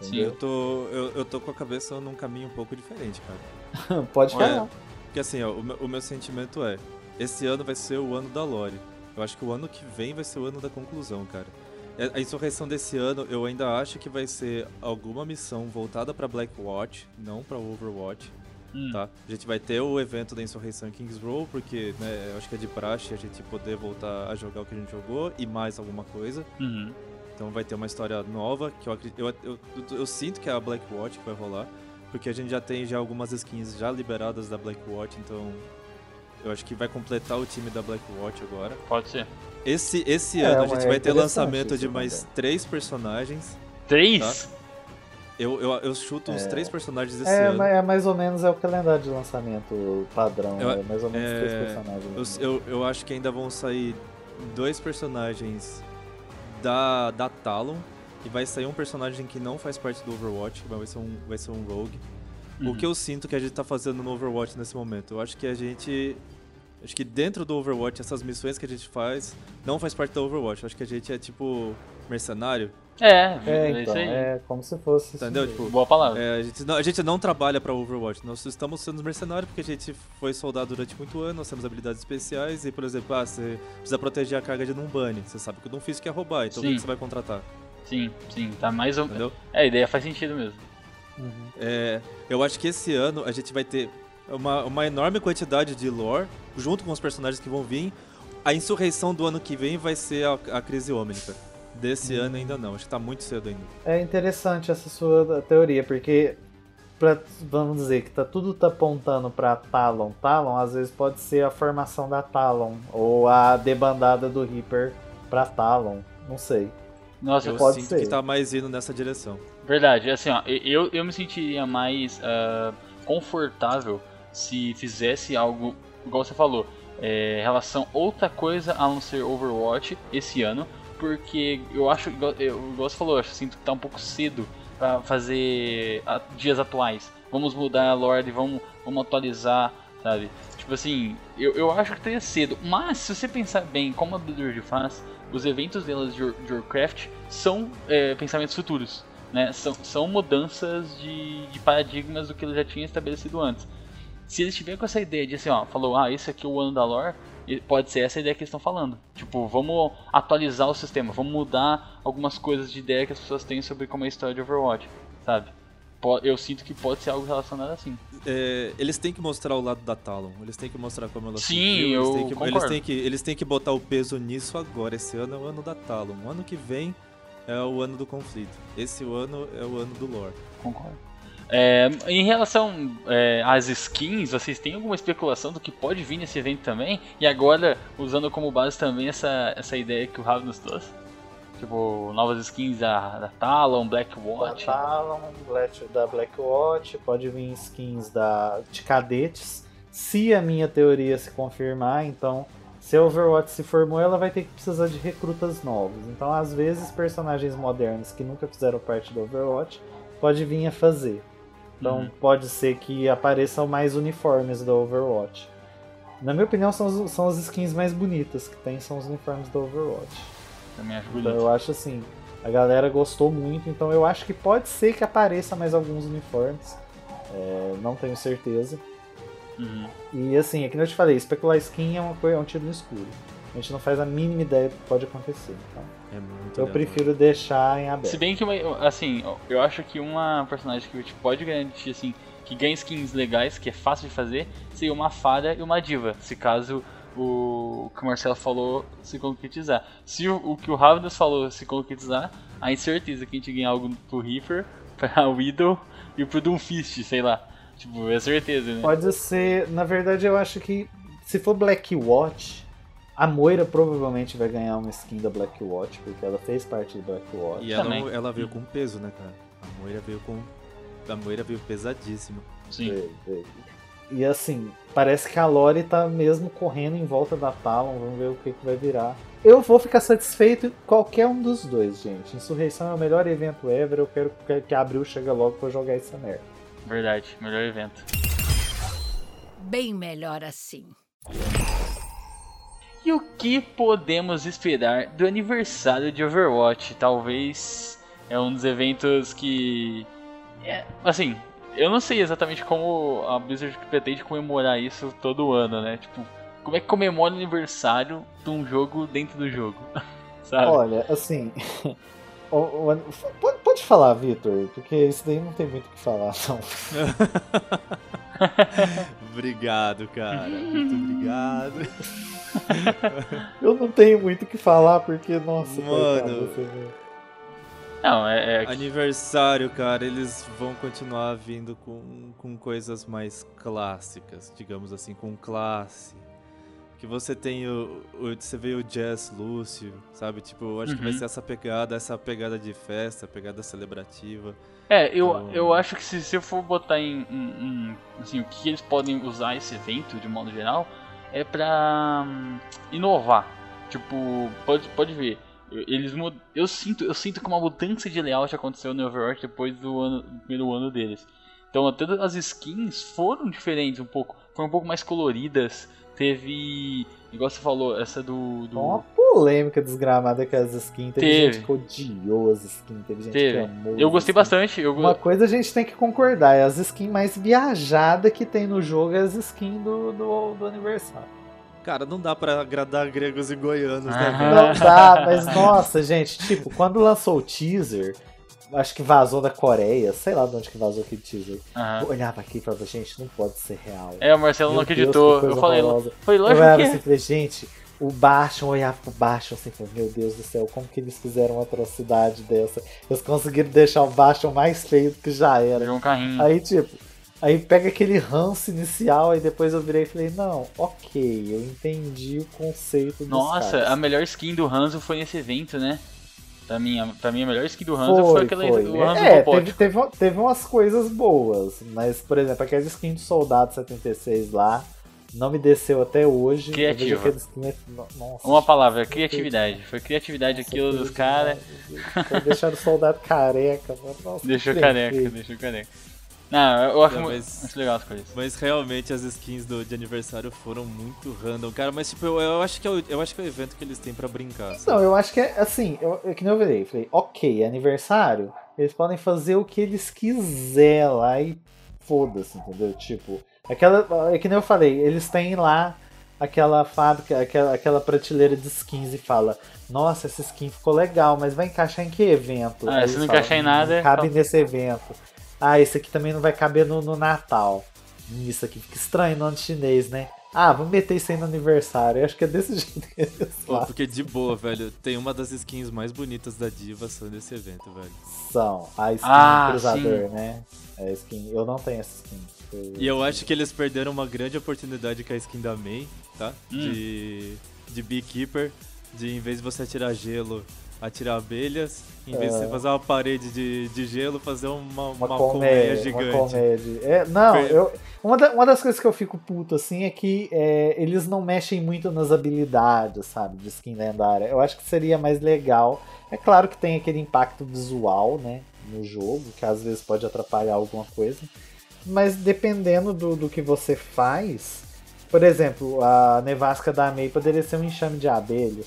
Sim. Eu tô, eu, eu tô com a cabeça num caminho um pouco diferente, cara. (laughs) Pode falar. Porque assim, ó, o, meu, o meu sentimento é: esse ano vai ser o ano da Lore. Eu acho que o ano que vem vai ser o ano da conclusão, cara. É, A insurreição desse ano, eu ainda acho que vai ser alguma missão voltada pra Blackwatch, não pra Overwatch, Hum. tá? A gente vai ter o evento da insurreição em Kings Row, porque, né, eu acho que é de praxe a gente poder voltar a jogar o que a gente jogou e mais alguma coisa. Uhum. Então vai ter uma história nova, que eu, eu, eu, eu sinto que é a Blackwatch que vai rolar, porque a gente já tem já algumas skins já liberadas da Blackwatch, então eu acho que vai completar o time da Blackwatch agora. Pode ser. Esse, esse É, ano a mas gente é vai ter lançamento de mais também. três personagens. Três? Eu, eu, eu chuto uns É. três personagens esse É, ano. mas é mais ou menos é o calendário de lançamento padrão, Eu- é mais ou menos é, três personagens. Eu, eu, eu acho que ainda vão sair dois personagens da, da Talon. E vai sair um personagem que não faz parte do Overwatch, que vai ser um, vai ser um Rogue. Uhum. O que eu sinto que a gente tá fazendo no Overwatch nesse momento? Eu acho que a gente. Acho que dentro do Overwatch, essas missões que a gente faz não faz parte do Overwatch. Eu acho que a gente é tipo mercenário. É, É, é, então, isso aí. é como se fosse. Entendeu? Tipo, Boa palavra. É, a, gente não, a gente não trabalha pra Overwatch, nós estamos sendo mercenários porque a gente foi soldado durante muito ano, nós temos habilidades especiais e, por exemplo, ah, você precisa proteger a carga de Numbani, você sabe que o Doomfist quer roubar, então o que você vai contratar, Sim, sim, tá mais ou entendeu? É, a ideia faz sentido mesmo. Uhum. É, eu acho que esse ano a gente vai ter uma, uma enorme quantidade de lore, junto com os personagens que vão vir. A insurreição do ano que vem vai ser a, a crise ômnica. Desse ano ainda não, acho que tá muito cedo ainda. É interessante essa sua teoria, porque pra, vamos dizer que tá, tudo tá apontando pra Talon. Talon às vezes pode ser a formação da Talon, ou a debandada do Reaper pra Talon, não sei. Nossa, Eu pode sinto ser. que tá mais indo nessa direção. Verdade, assim, ó, eu, eu me sentiria mais ah, confortável se fizesse algo, igual você falou, é, relação outra coisa a não ser Overwatch esse ano, porque eu acho, igual, eu, igual você falou, eu sinto que tá um pouco cedo pra fazer a- dias atuais. Vamos mudar a Lorde, vamos, vamos atualizar, sabe? Tipo assim, eu, eu acho que estaria cedo, mas se você pensar bem como a Blizzard faz, os eventos delas de, de Warcraft são é, pensamentos futuros né? São, são mudanças de, de paradigmas do que ele já tinha estabelecido antes. Se eles tiverem com essa ideia de assim, ó, falou, ah, esse aqui é o ano da lore, pode ser essa a ideia que eles estão falando. Tipo, vamos atualizar o sistema, vamos mudar algumas coisas de ideia que as pessoas têm sobre como é a história de Overwatch, sabe? Eu sinto que pode ser algo relacionado assim. É, eles têm que mostrar o lado da Talon, eles têm que mostrar como ela Sim, surgiu, eles eu têm que, eles concordo. têm que Eles têm que botar o peso nisso agora. Esse ano é o ano da Talon. O ano que vem é o ano do conflito. Esse ano é o ano do lore. Concordo. É, em relação é, às skins, vocês têm alguma especulação do que pode vir nesse evento também? E agora, usando como base também essa, essa ideia que o Rav nos trouxe? Tipo, novas skins da, da Talon, Blackwatch. Da Talon, Black, da Blackwatch, pode vir skins da, de cadetes. Se a minha teoria se confirmar, então, se a Overwatch se formou, ela vai ter que precisar de recrutas novos. Então, às vezes, personagens modernos que nunca fizeram parte do Overwatch pode vir a fazer. Então, Uhum. pode ser que apareçam mais uniformes do Overwatch. Na minha opinião, são, são as skins mais bonitas que tem, são os uniformes do Overwatch. Também acho Então bonito. eu acho assim, a galera gostou muito, então eu acho que pode ser que apareça mais alguns uniformes. É, não tenho certeza. Uhum. E assim, é que eu te falei, especular skin é, uma é um tiro no escuro. A gente não faz a mínima ideia do que pode acontecer. Então, É muito eu prefiro deixar em aberto. Se bem que, uma- assim, eu acho que uma personagem que a gente pode garantir, assim, que ganha skins legais, que é fácil de fazer, seria uma fada e uma diva. Se caso o que o Marcelo falou se concretizar. Se o, o que o Ravnas falou se concretizar, aí certeza que a gente ganha algo pro Reaper, (laughs) pra Widow e pro Doomfist, sei lá. Tipo, é certeza, né? Pode ser. Na verdade, eu acho que se for Black Watch, a Moira provavelmente vai ganhar uma skin da Black Watch, porque ela fez parte do Black Watch. E ela, ela veio com peso, né, cara? A Moira veio com. A Moira veio pesadíssima. Sim. Veio, veio. E assim, parece que a Lore tá mesmo correndo em volta da Talon, vamos ver o que, que vai virar. Eu vou ficar satisfeito em qualquer um dos dois, gente. Insurreição é o melhor evento ever, eu quero que- que Abril chegue logo pra jogar essa merda. Verdade, melhor evento. Bem melhor assim. E o que podemos esperar do aniversário de Overwatch? Talvez é um dos eventos que. É, assim, eu não sei exatamente como a Blizzard pretende comemorar isso todo ano, né? Tipo, como é que comemora o aniversário de um jogo dentro do jogo? (laughs) Sabe? Olha, assim. (laughs) o- o- pode, pode falar, Vitor, porque isso daí não tem muito o que falar, não. (laughs) (laughs) obrigado, cara. Muito obrigado. (laughs) Eu não tenho muito o que falar, porque, nossa, Mano. coitado, vê. Não, é, é Aniversário, cara, eles vão continuar vindo com, com coisas mais clássicas, digamos assim, com classe. Que você tem o, o- Você vê o Jazz Lúcio, sabe? Tipo, eu acho que vai Uhum. ser essa pegada, essa pegada de festa, pegada celebrativa. É, eu, Então- eu acho que se, se eu for botar em, em- em, assim, o que eles podem usar esse evento de modo geral é pra hum, inovar. Tipo, pode, pode ver. Eles mud- eu sinto eu sinto que uma mudança de layout aconteceu no Overwatch depois do, ano, do primeiro ano deles. Então até as skins foram diferentes um pouco, foram um pouco mais coloridas. Teve, igual você falou, essa do, do Uma polêmica desgramada com as skins. Teve, Teve. gente que odiou as skins, teve gente Teve. que amou. Eu gostei bastante. Eu, Uma coisa a gente tem que concordar, é as skins mais viajadas que tem no jogo é as skins do, do, do aniversário. Cara, não dá pra agradar gregos e goianos, né? Não dá, mas nossa, gente, tipo, quando lançou o teaser, acho que vazou da Coreia, sei lá de onde que vazou aquele teaser. Eu olhava aqui e falava, gente, não pode ser real. É, o Marcelo Meu não Deus, acreditou. coisa eu falei, horrorosa. foi Eu lógico olhava que é. assim, falei, gente, o Bastion, eu olhava pro Bastion assim, meu Deus do céu, como que eles fizeram uma atrocidade dessa? Eles conseguiram deixar o Bastion mais feio do que já era. Virou um carrinho. Aí, tipo, aí pega aquele ranço inicial, aí depois eu virei e falei, não, ok, eu entendi o conceito dos Nossa, caras. a melhor skin do Hanzo foi nesse evento, né? Pra mim, a, pra mim a melhor skin do Hanzo foi, aquela foi. do Hanzo É, teve, teve, teve umas coisas boas, mas, por exemplo, aquela skin do Soldado 76 lá, não me desceu até hoje. Criativa. skin, no- Nossa, Uma palavra, criatividade. Foi criatividade nossa, aquilo dos caras. Deixaram o soldado careca. Nossa, Deixou careca, deixou careca. Não, eu acho Não, mas- muito legal as coisas. Mas realmente as skins do, de aniversário foram muito random, cara. Mas tipo, eu, eu acho que é o, eu acho que é o evento que eles têm pra brincar. sabe? Não, eu acho que é assim, eu, é que nem eu virei, falei, ok, aniversário, eles podem fazer o que eles quiser lá e foda-se, entendeu? Tipo, aquela, é que nem eu falei, eles têm lá aquela fábrica, aquela, aquela prateleira de skins e fala, nossa, essa skin ficou legal, mas vai encaixar em que evento? Ah, se não encaixar em nada, Não cabe então- nesse evento. Ah, esse aqui também não vai caber no, no Natal. Hum, Isso aqui fica estranho no ano chinês, né? Ah, vamos meter isso aí no aniversário. Eu acho que é desse (laughs) jeito Pô, porque de boa, velho, tem uma das skins mais bonitas da Diva só nesse evento, velho. São. A skin Ah, cruzador, né? É a skin. Eu não tenho essa skin. Eu- E eu acho que eles perderam uma grande oportunidade com a skin da Mei, tá? Hum. De, de Beekeeper, de em vez de você atirar gelo, atirar abelhas, em vez de É. você fazer uma parede de, de gelo, fazer uma, Uma, uma, comédia, colmeia gigante. Uma comédia. É, não, eu, uma, da- uma das coisas que eu fico puto assim é que é, eles não mexem muito nas habilidades, sabe? De skin lendária. Eu acho que seria mais legal. É claro que tem aquele impacto visual, né? No jogo, que às vezes pode atrapalhar alguma coisa. Mas dependendo do, do que você faz. Por exemplo, a nevasca da Mei poderia ser um enxame de abelhas.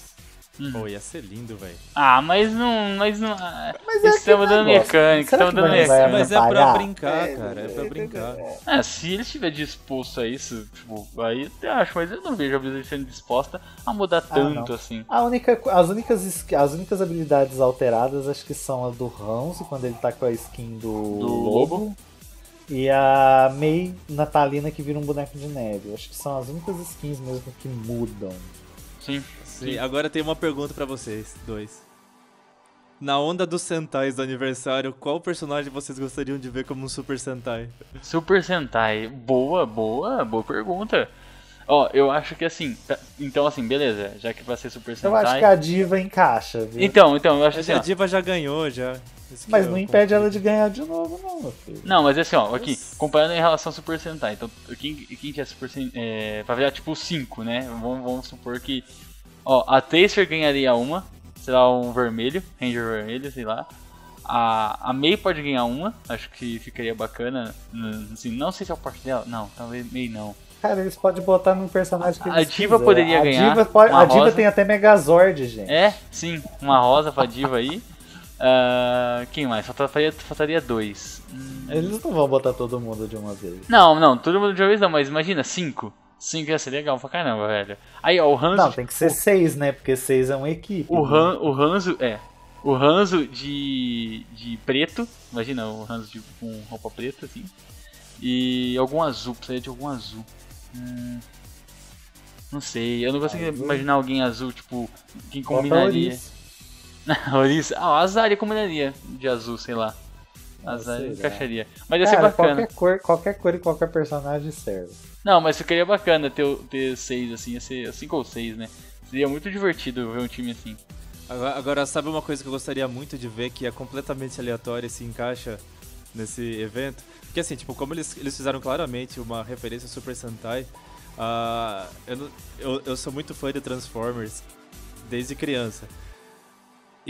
Pô, ia ser lindo, velho. Ah, mas não. Mas não. Mas é Estamos dando negócio. mecânica, estamos dando mecânica. Mas é pra brincar, cara, é pra brincar. Ah, se ele estiver disposto a isso, tipo, aí eu acho, mas eu não vejo a Blizzard sendo disposta a mudar Ah, tanto não. assim. A única, as, únicas, as únicas habilidades alteradas acho que são a do Hanzo, quando ele tá com a skin do, Do lobo. E a Mei Natalina que vira um boneco de neve. Acho que são as únicas skins mesmo que mudam. Sim. Sim, agora tem uma pergunta pra vocês, dois. Na onda dos Sentais do aniversário, qual personagem vocês gostariam de ver como um Super Sentai? Super Sentai. Boa, boa, boa pergunta. Ó, eu acho que assim. tá- Então, assim, beleza. Já que vai ser Super Eu Sentai. acho que a diva encaixa, viu? Então, então, eu acho assim. a ó. Diva já ganhou, já. Mas não impede ela de ganhar de novo, não, meu filho. Não, mas assim, ó, aqui, comparando em relação ao Super Sentai, então, quem, quem que é Super Sentai? É, pra virar tipo 5, né? Vamos, vamos supor que, ó, a Tracer ganharia uma, sei lá, um vermelho, Ranger vermelho, sei lá. A, a Mei pode ganhar uma, acho que ficaria bacana, n- assim, não sei se é o parte dela, não, talvez Mei não. Cara, eles podem botar num personagem que A eles diva quiserem. poderia a ganhar Diva pode- uma a diva rosa. tem até Megazord, gente. É, sim, uma rosa pra diva aí. (laughs) Ah, quem mais? Faltaria, faltaria dois. Hum, Eles não vão botar todo mundo de uma vez. Não, não, todo mundo de uma vez não, mas imagina, cinco. Cinco ia ser legal pra caramba, velho. Aí, ó, o Hanzo. Não, tem que ser seis, né? Porque seis é uma equipe. O, né? Han, o Hanzo, é. O Hanzo de, de preto. Imagina o Hanzo de, com roupa preta, assim. E algum azul, precisaria de algum azul. Hum, não sei, eu não consigo Azul? imaginar alguém azul, tipo, quem combinaria. Ouriço. (laughs) Ouriço. Ah, o Azaria combinaria de azul, sei lá. Será? encaixaria. Mas ia ser Cara, bacana. qualquer cor, qualquer cor e qualquer personagem serve. Não, mas ficaria bacana ter, ter seis, assim, ia ser cinco ou seis, né? Seria muito divertido ver um time assim. Agora, agora, sabe uma coisa que eu gostaria muito de ver que é completamente aleatória e se encaixa nesse evento? Porque assim, tipo, como eles, eles fizeram claramente uma referência ao Super Sentai, ah, eu, eu, eu sou muito fã de Transformers desde criança.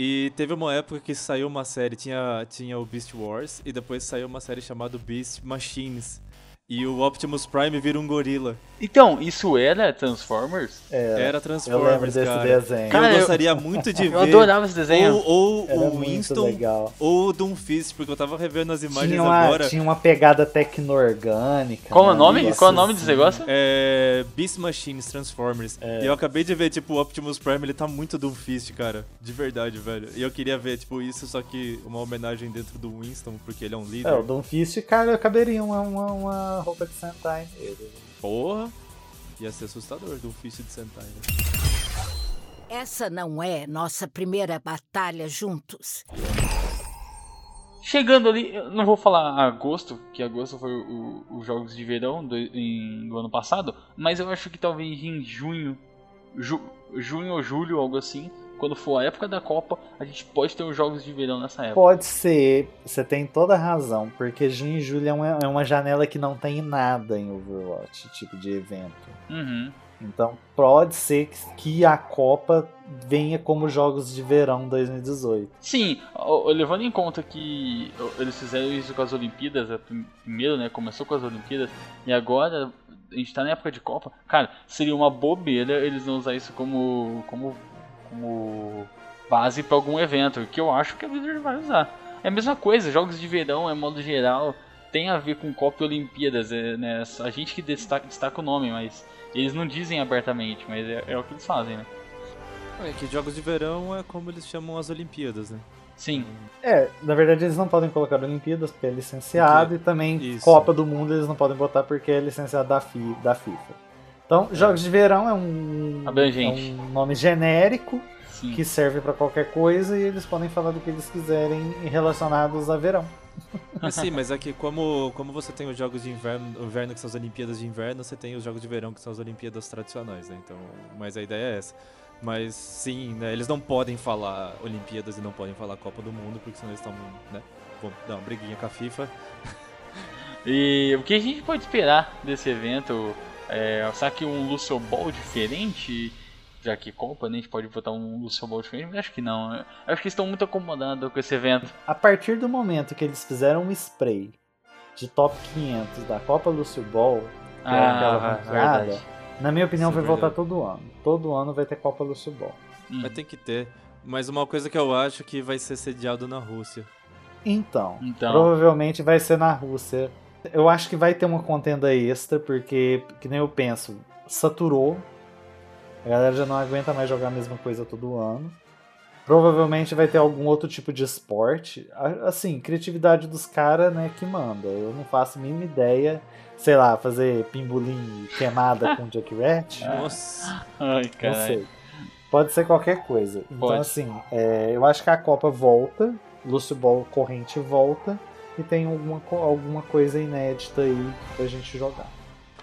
E teve uma época que saiu uma série, tinha, tinha o Beast Wars, e depois saiu uma série chamada Beast Machines. E o Optimus Prime vira um gorila. Então, isso era Transformers? Era, Era eu Transformers, lembro desse cara. desenho. Cara, eu eu- gostaria (laughs) muito de ver. Eu adorava esse desenho. Ou, ou Era o muito Winston legal. ou o Doomfist, porque eu tava revendo as imagens Tinha uma, agora. tinha uma pegada tecno-orgânica. Qual é o né? nome? Qual é o nome desse negócio? É. Beast Machines Transformers. É. E eu acabei de ver, tipo, o Optimus Prime, ele tá muito Doomfist, cara. De verdade, velho. E eu queria ver, tipo, isso, só que uma homenagem dentro do Winston, porque ele é um líder. É, o Doomfist, cara, caberia uma, uma, uma roupa de Sentai nele. Porra! Ia ser assustador, Doomfist de Sentai, né? Essa não é nossa primeira batalha juntos. Chegando ali, eu não vou falar agosto, que agosto foi os jogos de verão do, em- do ano passado, mas eu acho que talvez em junho, ju- junho ou julho, algo assim, quando for a época da Copa, a gente pode ter os jogos de verão nessa época. Pode ser, você tem toda a razão, porque junho e julho é uma, é uma janela que não tem nada em Overwatch, tipo de evento. Uhum. Então pode ser que, a Copa venha como jogos de verão 2018. Sim, levando em conta que eles fizeram isso com as Olimpíadas, prim- primeiro, né, começou com as Olimpíadas, e agora a gente tá na época de Copa, cara, seria uma bobeira eles não usar isso como, como, como base pra algum evento, que eu acho que a Blizzard vai usar. É a mesma coisa, jogos de verão, é modo geral, tem a ver com Copa e Olimpíadas, é, né, a gente que destaca, destaca o nome, mas eles não dizem abertamente, mas é, é o que eles fazem, né. É que jogos de verão é como eles chamam as Olimpíadas, né? Sim, É, na verdade eles não podem colocar Olimpíadas porque é licenciado e também Isso. Copa do Mundo eles não podem botar porque é licenciado da, FI, da FIFA. Então, jogos de verão é um, Abrangente. é um nome genérico sim. que serve pra qualquer coisa e eles podem falar do que eles quiserem relacionados a verão. (laughs) Sim, mas é que como, como você tem os jogos de inverno, inverno que são as Olimpíadas de inverno, você tem os jogos de verão que são as Olimpíadas tradicionais, né? Então, mas a ideia é essa. Mas sim, né, eles não podem falar Olimpíadas e não podem falar Copa do Mundo, porque senão eles estão, né? Vão dar uma briguinha com a FIFA. E o que a gente pode esperar desse evento? É, será que um Lucio Ball diferente? Já que Copa, né? A gente pode botar um Lucio Ball diferente? Acho que não. Eu Acho que eles estão muito acomodados com esse evento. A partir do momento que eles fizeram um spray de top 500 da Copa Lucio Ball, que é aquela Ah, verdade. na minha opinião é vai voltar verdade. todo ano. Todo ano vai ter Copa Lucio Ball. Hum. Mas tem que ter. Mas uma coisa que eu acho que vai ser sediado na Rússia. Então, Então. provavelmente vai ser na Rússia. Eu acho que vai ter uma contenda extra, porque, que nem eu penso, saturou. A galera já não aguenta mais jogar a mesma coisa todo ano. Provavelmente vai ter algum outro tipo de esporte. Assim, criatividade dos caras, né, que manda. Eu não faço a mínima ideia. Sei lá, fazer pimbolim queimada com (laughs) Jack Rat. Nossa. Ai, Não caralho. sei. Pode ser qualquer coisa. Então, Pode. assim, é, eu acho que a Copa volta, Lúcio Ball corrente volta, e tem alguma, alguma coisa inédita aí pra gente jogar.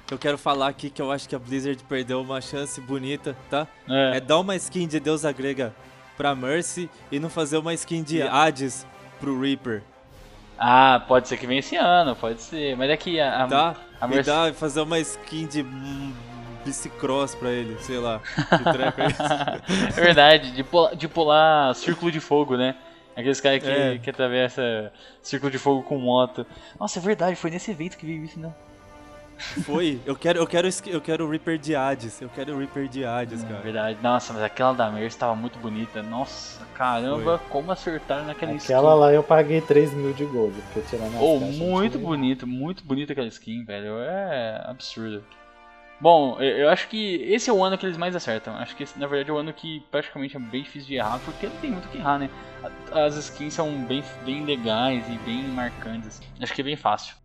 Eu quero falar aqui que eu acho que a Blizzard perdeu uma chance bonita, tá? É. É dar uma skin de deusa grega pra Mercy e não fazer uma skin de Hades pro Reaper, Ah, pode ser que venha esse ano, pode ser. Mas é que a, a, tá? a Mercy- fazer uma skin de hum, bicicross pra ele, sei lá. Que treco é esse? (laughs) É verdade, de pular, de pular círculo de fogo, né? Aqueles caras que, É. que atravessa círculo de fogo com moto. Nossa, é verdade, foi nesse evento que veio isso, né? Foi. Eu quero, eu quero, eu quero o Reaper de Hades. Eu quero o Reaper de Hades, É cara. verdade. Nossa, mas aquela da Mercy tava muito bonita. Nossa, caramba, como acertaram naquela Aquela skin. lá eu paguei 3 mil de gold, porque tirando as Oh, muito bonito, muito bonita aquela skin, velho. É absurdo. Bom, eu acho que esse é o ano que eles mais acertam. Acho que esse, na verdade, é o ano que praticamente é bem difícil de errar, porque não tem muito o que errar, né? As skins são bem, bem legais e bem marcantes. Acho que é bem fácil.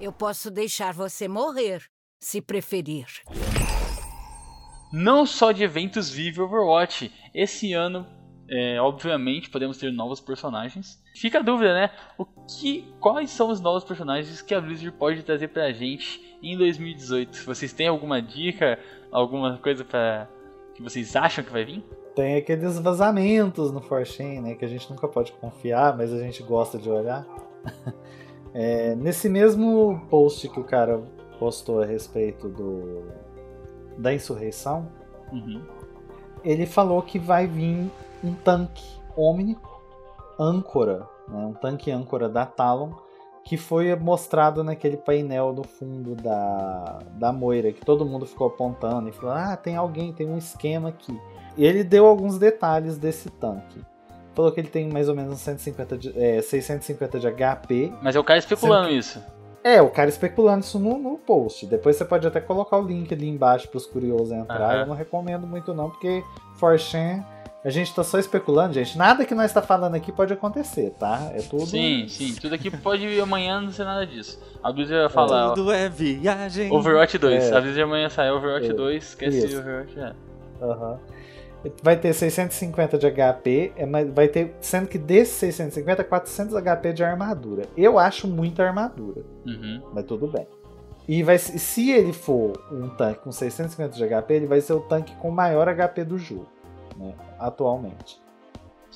Eu posso deixar você morrer, se preferir. Não só de eventos vive Overwatch. Esse ano, é, obviamente, podemos ter novos personagens. Fica a dúvida, né? O que, quais são os novos personagens que a Blizzard pode trazer pra gente em 2018? Vocês têm alguma dica, alguma coisa para que vocês acham que vai vir? Tem aqueles vazamentos no Fortune, né? Que a gente nunca pode confiar, mas a gente gosta de olhar. (laughs) É, nesse mesmo post que o cara postou a respeito do da insurreição, Uhum. ele falou que vai vir um tanque ômnico âncora, né? um tanque âncora da Talon, que foi mostrado naquele painel do fundo da, da Moira, que todo mundo ficou apontando e falou: Ah, tem alguém, tem um esquema aqui. E ele deu alguns detalhes desse tanque. Falou que ele tem mais ou menos uns 150 de, é, 650 de HP. Mas é o cara especulando isso. É, o cara especulando isso no, no post. Depois você pode até colocar o link ali embaixo para os curiosos entrar. Aham. Eu não recomendo muito não, porque Forchan, a gente tá só especulando, gente. Nada que nós tá falando aqui pode acontecer, tá? É tudo. Sim, sim. Tudo aqui pode vir amanhã não ser nada disso. A Blizzard vai falar. ó, Tudo é viagem. Overwatch 2. É. A Blizzard amanhã sai Overwatch É. 2. Esquece Isso. Overwatch. É. Aham. Vai ter 650 de HP, é, mas vai ter, sendo que desses 650, 400 HP de armadura. Eu acho muita armadura, Uhum. mas tudo bem. E vai, se se ele for um tanque com 650 de HP, ele vai ser o tanque com maior HP do jogo, né, atualmente.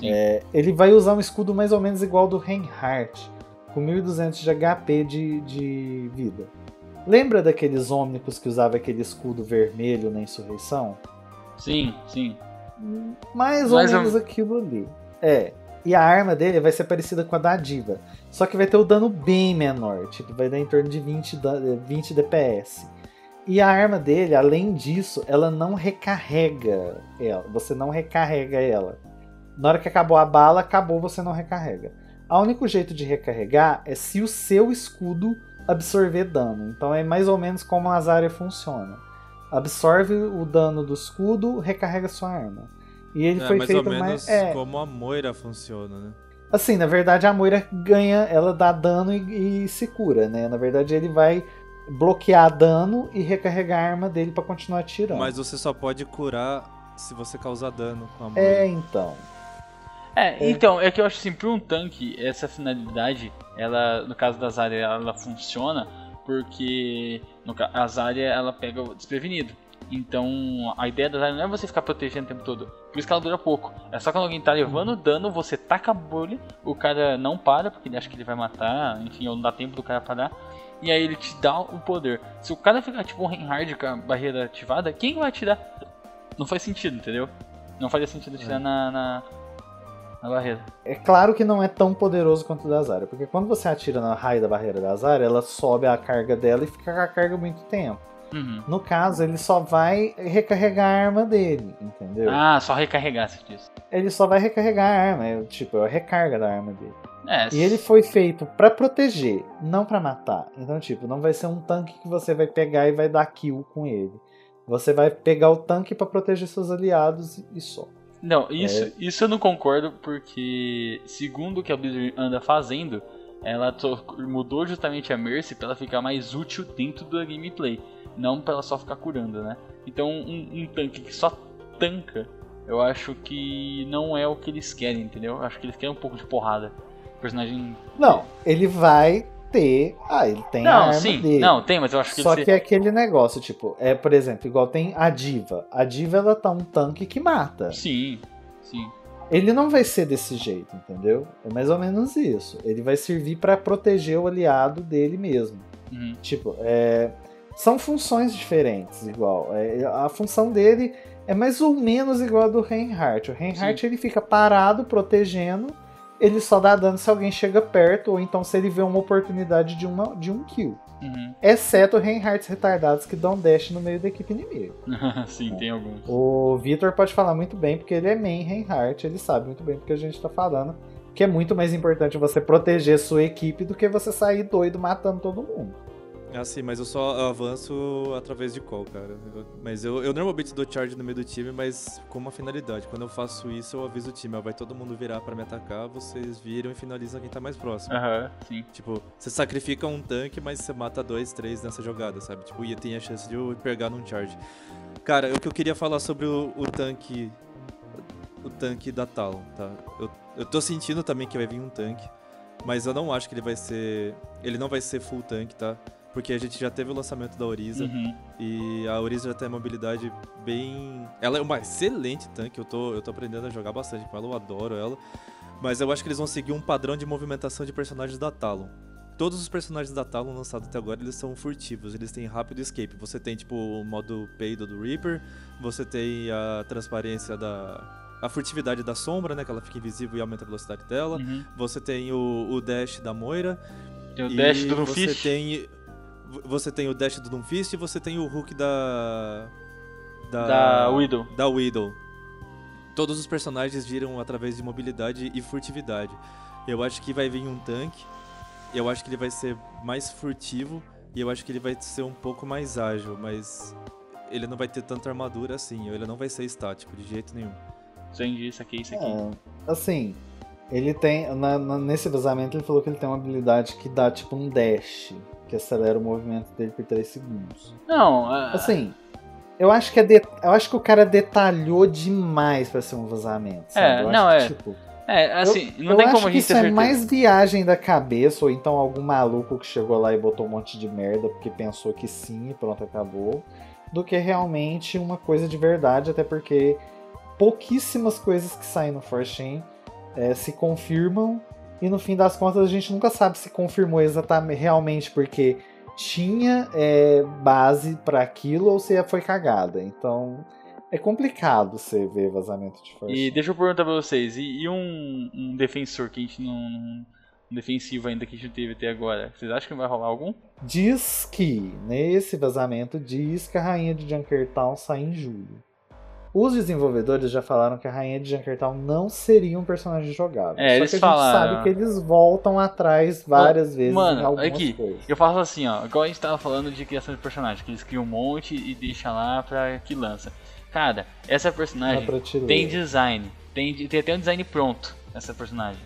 É, ele vai usar um escudo mais ou menos igual do Reinhardt, com 1200 de HP de, de vida. Lembra daqueles ômnicos que usava aquele escudo vermelho na insurreição? Sim, sim. Mais ou Mais menos aquilo ali. É. E a arma dele vai ser parecida com a da Diva. Só que vai ter o dano bem menor. Tipo, vai dar em torno de 20, da- 20 DPS. E a arma dele, além disso, ela não recarrega ela. Você não recarrega ela. Na hora que acabou a bala, acabou, você não recarrega. O único jeito de recarregar é se o seu escudo absorver dano. Então é mais ou menos como a Zarya funciona. Absorve o dano do escudo, recarrega sua arma. E ele É foi mais ou feito menos mais. É, como a Moira funciona, né? assim, na verdade a Moira ganha, ela dá dano e, e se cura, né? Na verdade ele vai bloquear dano e recarregar a arma dele pra continuar atirando. Mas você só pode curar se você causar dano com a Moira. É, então. É, então, é que eu acho assim, para um tanque, essa finalidade, ela, no caso da Zarya, ela funciona porque no, ca- a Zarya, ela pega o desprevenido. Então, a ideia da Zarya não é você ficar protegendo o tempo todo, por isso que ela dura pouco. É só quando alguém tá levando dano, você taca a bolha, o cara não para, porque ele acha que ele vai matar, enfim, ou não dá tempo do cara parar. E aí ele te dá o poder. Se o cara ficar tipo um Reinhard com a barreira ativada, quem vai atirar? Não faz sentido, entendeu? Não faria sentido atirar na, na, na barreira. É claro que não é tão poderoso quanto o da Zarya, porque quando você atira na raio da barreira da Zarya, ela sobe a carga dela e fica com a carga muito tempo. Uhum. No caso, ele só vai recarregar a arma dele, entendeu? Ah, só recarregar, você disse. Ele só vai recarregar a arma, é, tipo, é a recarga da arma dele. É, E ele foi feito pra proteger, não pra matar. Então, tipo, não vai ser um tanque que você vai pegar e vai dar kill com ele. Você vai pegar o tanque pra proteger seus aliados e só. Não, isso, isso eu não concordo, porque segundo o que a Blizzard anda fazendo, ela mudou justamente a Mercy pra ela ficar mais útil dentro da gameplay, não pra ela só ficar curando, né? Então um, um tanque que só tanca, eu acho que não é o que eles querem, entendeu? Eu acho que eles querem um pouco de porrada. Personagem. Não, ele vai ter. Ah, ele tem a Não, arma sim, dele. não, tem, mas eu acho que Só que é aquele negócio, tipo, é, por exemplo, igual tem a diva. A diva ela tá um tanque que mata. Sim, sim. Ele não vai ser desse jeito, entendeu? É mais ou menos isso. Ele vai servir pra proteger o aliado dele mesmo. Uhum. Tipo, é, são funções diferentes, igual. É, a função dele é mais ou menos igual a do Reinhardt. O Reinhardt ele fica parado, protegendo. Ele só dá dano se alguém chega perto, ou então se ele vê uma oportunidade de, uma, de um kill. Uhum. (laughs) Exceto Reinhardts retardados que dão dash no meio da equipe inimiga. sim, tem alguns. O Vitor pode falar muito bem, porque ele é main Reinhardt, ele sabe muito bem porque a gente tá falando. Que é muito mais importante você proteger sua equipe do que você sair doido matando todo mundo. Ah, sim, mas eu só avanço através de call, cara. Eu- Mas eu, eu normalmente dou charge no meio do time, mas com uma finalidade. Quando eu faço isso, eu aviso o time, ó, vai todo mundo virar pra me atacar, vocês viram e finalizam quem tá mais próximo. Aham, sim. Tipo, você sacrifica um tanque, mas você mata dois, três nessa jogada, sabe? Tipo, e tem a chance de eu pegar num charge. Cara, o que eu queria falar sobre o, o tanque. O tanque da Talon, tá? Eu, eu tô sentindo também que vai vir um tanque, mas eu não acho que ele vai ser. Ele não vai ser full tanque, tá? Porque a gente já teve o lançamento da Oriza Uhum. e a Oriza já tem uma mobilidade bem. Ela é uma excelente tanque, eu tô, eu tô aprendendo a jogar bastante com ela, eu adoro ela. Mas eu acho que eles vão seguir um padrão de movimentação de personagens da Talon. Todos os personagens da Talon lançados até agora, eles são furtivos, eles têm rápido escape. Você tem, tipo, o modo peido do Reaper, você tem a transparência da... A furtividade da sombra, né, que ela fica invisível e aumenta a velocidade dela. Uhum. Você tem o, o dash da Moira. Tem o e dash do você Doomfist. tem Você tem o dash do Doomfist e você tem o hook da... Da Widow. Da Widow. Todos os personagens viram através de mobilidade e furtividade. Eu acho que vai vir um tanque. Eu acho que ele vai ser mais furtivo. E eu acho que ele vai ser um pouco mais ágil, mas ele não vai ter tanta armadura assim. Ele não vai ser estático de jeito nenhum. Entendi, isso aqui, isso aqui. É, assim, ele tem. na- na- nesse vazamento ele falou que ele tem uma habilidade que dá tipo um dash, que acelera o movimento dele por 3 segundos. Não, é- Assim, eu acho que é de- eu acho que o cara detalhou demais pra ser um vazamento. sabe? É, Eu não, acho é. que, tipo, é, assim, eu, não eu tem acho como a que gente isso é mais viagem da cabeça, ou então algum maluco que chegou lá e botou um monte de merda porque pensou que sim e pronto, acabou. Do que realmente uma coisa de verdade, até porque pouquíssimas coisas que saem no Fortune é, se confirmam e no fim das contas a gente nunca sabe se confirmou exatamente realmente porque tinha é, base para aquilo ou se foi cagada. Então é complicado você ver vazamento de Fortune. E deixa eu perguntar pra vocês, e, e um, um defensor que a gente não, não- Um defensivo ainda que a gente teve até agora, vocês acham que vai rolar algum? Diz que, nesse vazamento, diz que a rainha de Junkertown sai em julho. Os desenvolvedores já falaram que a rainha de Junkertown não seria um personagem jogável. É, Só eles que a falaram. gente sabe que eles voltam atrás várias vezes Mano, em algumas aqui, coisas. Eu faço assim, ó, igual a gente tava falando de criação de personagem, que eles criam um monte e deixam lá pra que lança. Cara, essa Na personagem tem design, tem, tem até um design pronto, essa personagem.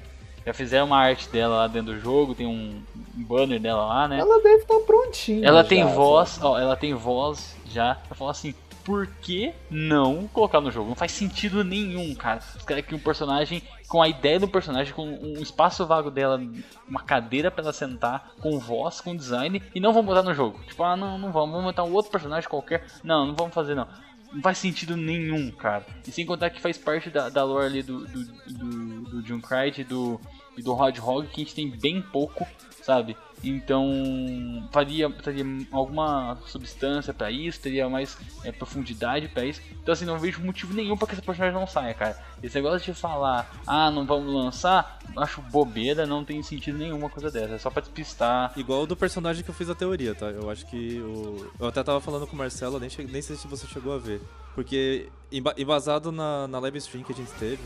Já fizeram uma arte dela lá dentro do jogo, tem um banner dela lá, né? Ela deve estar prontinha. Ela já, tem voz, sabe? ó, ela tem voz já. Eu falo assim, por que não colocar no jogo? Não faz sentido nenhum, cara. Os caras criam um personagem com a ideia do personagem, com um espaço vago dela, uma cadeira pra ela sentar, com voz, com design, e não vão botar no jogo. Tipo, ah, não, não vamos, vamos botar um outro personagem qualquer. Não, não vamos fazer não. Não faz sentido nenhum, cara. E sem contar que faz parte da, da lore ali do, do, do, do e do, do Hog, que a gente tem bem pouco, sabe? Então, faria, teria alguma substância pra isso, teria mais é, profundidade pra isso. Então, assim, não vejo motivo nenhum pra que esse personagem não saia, cara. Esse negócio de falar, ah, não vamos lançar, acho bobeira, não tem sentido nenhum uma coisa dessa. É só pra despistar. Igual do personagem que eu fiz a teoria, tá? Eu acho que o. Eu até tava falando com o Marcelo, nem, che... nem sei se você chegou a ver. Porque emba- embasado na, na live stream que a gente teve,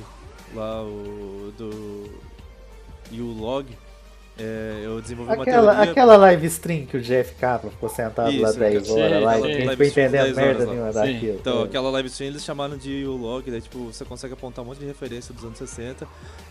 lá o. do. E o log. É, eu desenvolvi uma Aquela, teoria. aquela live stream que o Jeff Kaplan ficou sentado lá Isso, 10 sim, horas lá e live ficou entendendo 10 merda lá. nenhuma daquilo. Então, É. aquela live stream eles chamaram de U-Log, daí tipo, você consegue apontar um monte de referência dos anos 60.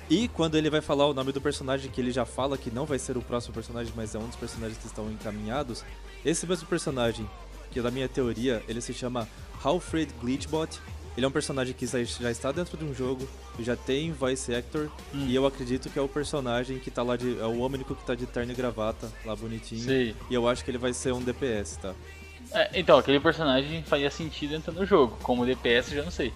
E quando ele vai falar o nome do personagem, que ele já fala que não vai ser o próximo personagem, mas é um dos personagens que estão encaminhados, esse mesmo personagem, que na minha teoria, ele se chama Alfred Glitchbot. Ele é um personagem que já está dentro de um jogo, já tem voice actor, Hum. e eu acredito que é o personagem que tá lá de. É o único que tá de terno e gravata, lá bonitinho. Sei. E eu acho que ele vai ser um DPS, tá? É, então, aquele personagem faria sentido entrando no jogo. Como DPS, já não sei.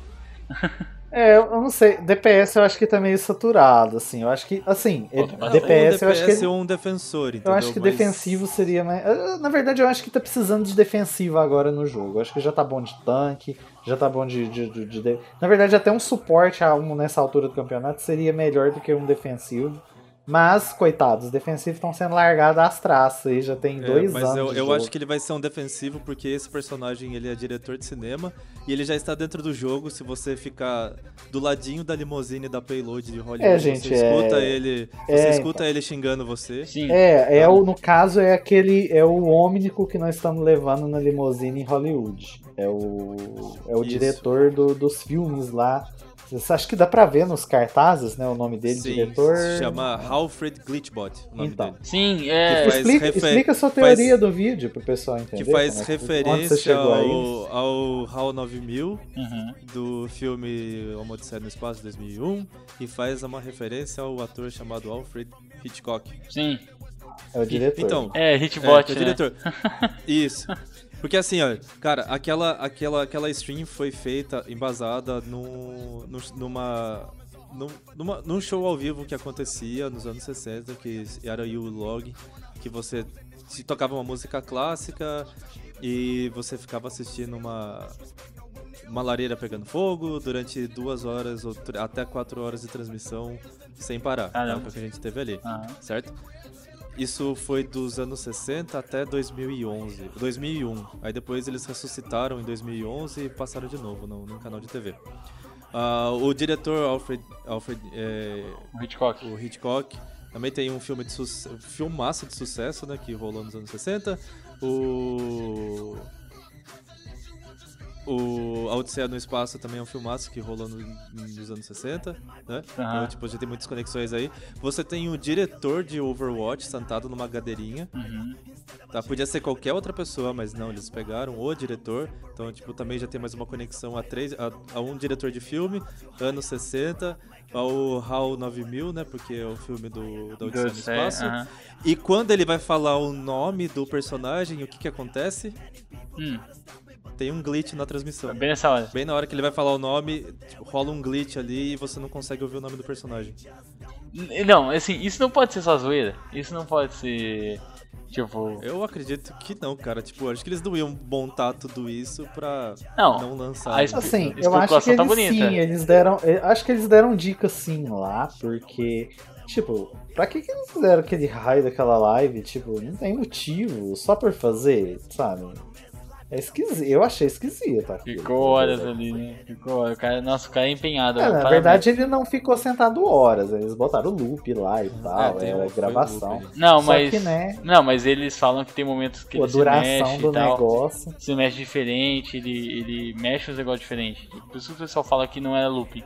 (laughs) É, eu não sei. DPS eu acho que tá meio saturado, assim. Eu acho que, assim, ele- bastante. DPS, um eu acho que. DPS ele- um defensor, entendeu? Eu acho que Mas- defensivo seria mais. eh, Na verdade, eu acho que tá precisando de defensivo agora no jogo. Eu acho que já tá bom de tanque, já tá bom de. de, de- de- Na verdade, até um suporte a um nessa altura do campeonato seria melhor do que um defensivo. Mas, coitados, os defensivos estão sendo largados às traças aí, já tem É, dois mas anos. eu, de eu jogo. acho que ele vai ser um defensivo porque esse personagem ele é diretor de cinema e ele já está dentro do jogo. Se você ficar do ladinho da limusine da payload de Hollywood, É, gente, você escuta é- ele, é, você escuta ele xingando você. Sim. É, é o, no caso é aquele. É o ômnico que nós estamos levando na limusine em Hollywood. É o. É o Isso. diretor do- dos filmes lá. Você acha que dá pra ver nos cartazes, né? O nome dele, Sim, diretor. se chama Alfred Glitchbot, o nome Então. dele. Sim, é. Faz Explica, refer- explica a sua faz- teoria do vídeo pro pessoal entender. Que faz é que- onde você referência ao, ao HAL 9000 Uhum. do filme Uma Odisseia no Espaço 2001 e faz uma referência ao ator chamado Alfred Hitchcock. Sim. É o diretor. Então, É, É, Hitbot, que é o né? diretor. (laughs) Isso. Porque assim, ó, cara, aquela, aquela, aquela stream foi feita embasada num, num- numa, num, numa, num show ao vivo que acontecia nos anos 60, que era o log que você se tocava uma música clássica e você ficava assistindo uma uma lareira pegando fogo durante duas horas ou até quatro horas de transmissão sem parar. É Caramba. o que a gente teve ali Aham. certo? Isso foi dos anos 60 até 2011, 2001. Aí depois eles ressuscitaram em 2011 e passaram de novo no, no canal de TV. Ah, o diretor Alfred, Alfred é, Hitchcock. o Hitchcock também tem um filme de sucesso, filmaço de sucesso, né, que rolou nos anos 60. O o A Odisseia no Espaço também é um filmaço que rolou no- nos anos 60, né? Aham. Então, tipo, já tem muitas conexões aí. Você tem o diretor de Overwatch sentado numa cadeirinha, Uhum. tá? Podia ser qualquer outra pessoa, mas não, eles pegaram o diretor. Então, tipo, também já tem mais uma conexão a três, a, a um diretor de filme, anos 60, ao HAL 9000, né? Porque é o filme do da Odisseia no Espaço. aham. E quando ele vai falar o nome do personagem, o que que acontece? Hum, Tem um glitch na transmissão. bem nessa hora. Bem na hora que ele vai falar o nome, tipo, rola um glitch ali e você não consegue ouvir o nome do personagem. Não, assim, isso não pode ser só zoeira. Isso não pode ser. Tipo. Eu acredito que não, cara. Tipo, acho que eles não iam montar tudo isso pra Não, não lançar. a espe- Assim, A eu acho que especulação eles tá bonita. sim, eles deram. Acho que eles deram dicas sim lá, porque. Tipo, pra que, que eles fizeram aquele raio daquela live? Tipo, não tem motivo, só por fazer, sabe? É esquisito. Eu achei esquisito. aquilo. Ficou horas ali, né? Ficou horas. O cara, nossa, o cara é empenhado. É, na parabéns. verdade, ele não ficou sentado horas. Eles botaram loop lá e tal, tem era gravação. loop. Não, Só mas. que, né, Não, mas eles falam que tem momentos que pô, a ele se duração mexe do e tal. negócio. Se mexe diferente, ele, ele mexe uns negócios diferentes. Por isso que o pessoal fala que não é looping.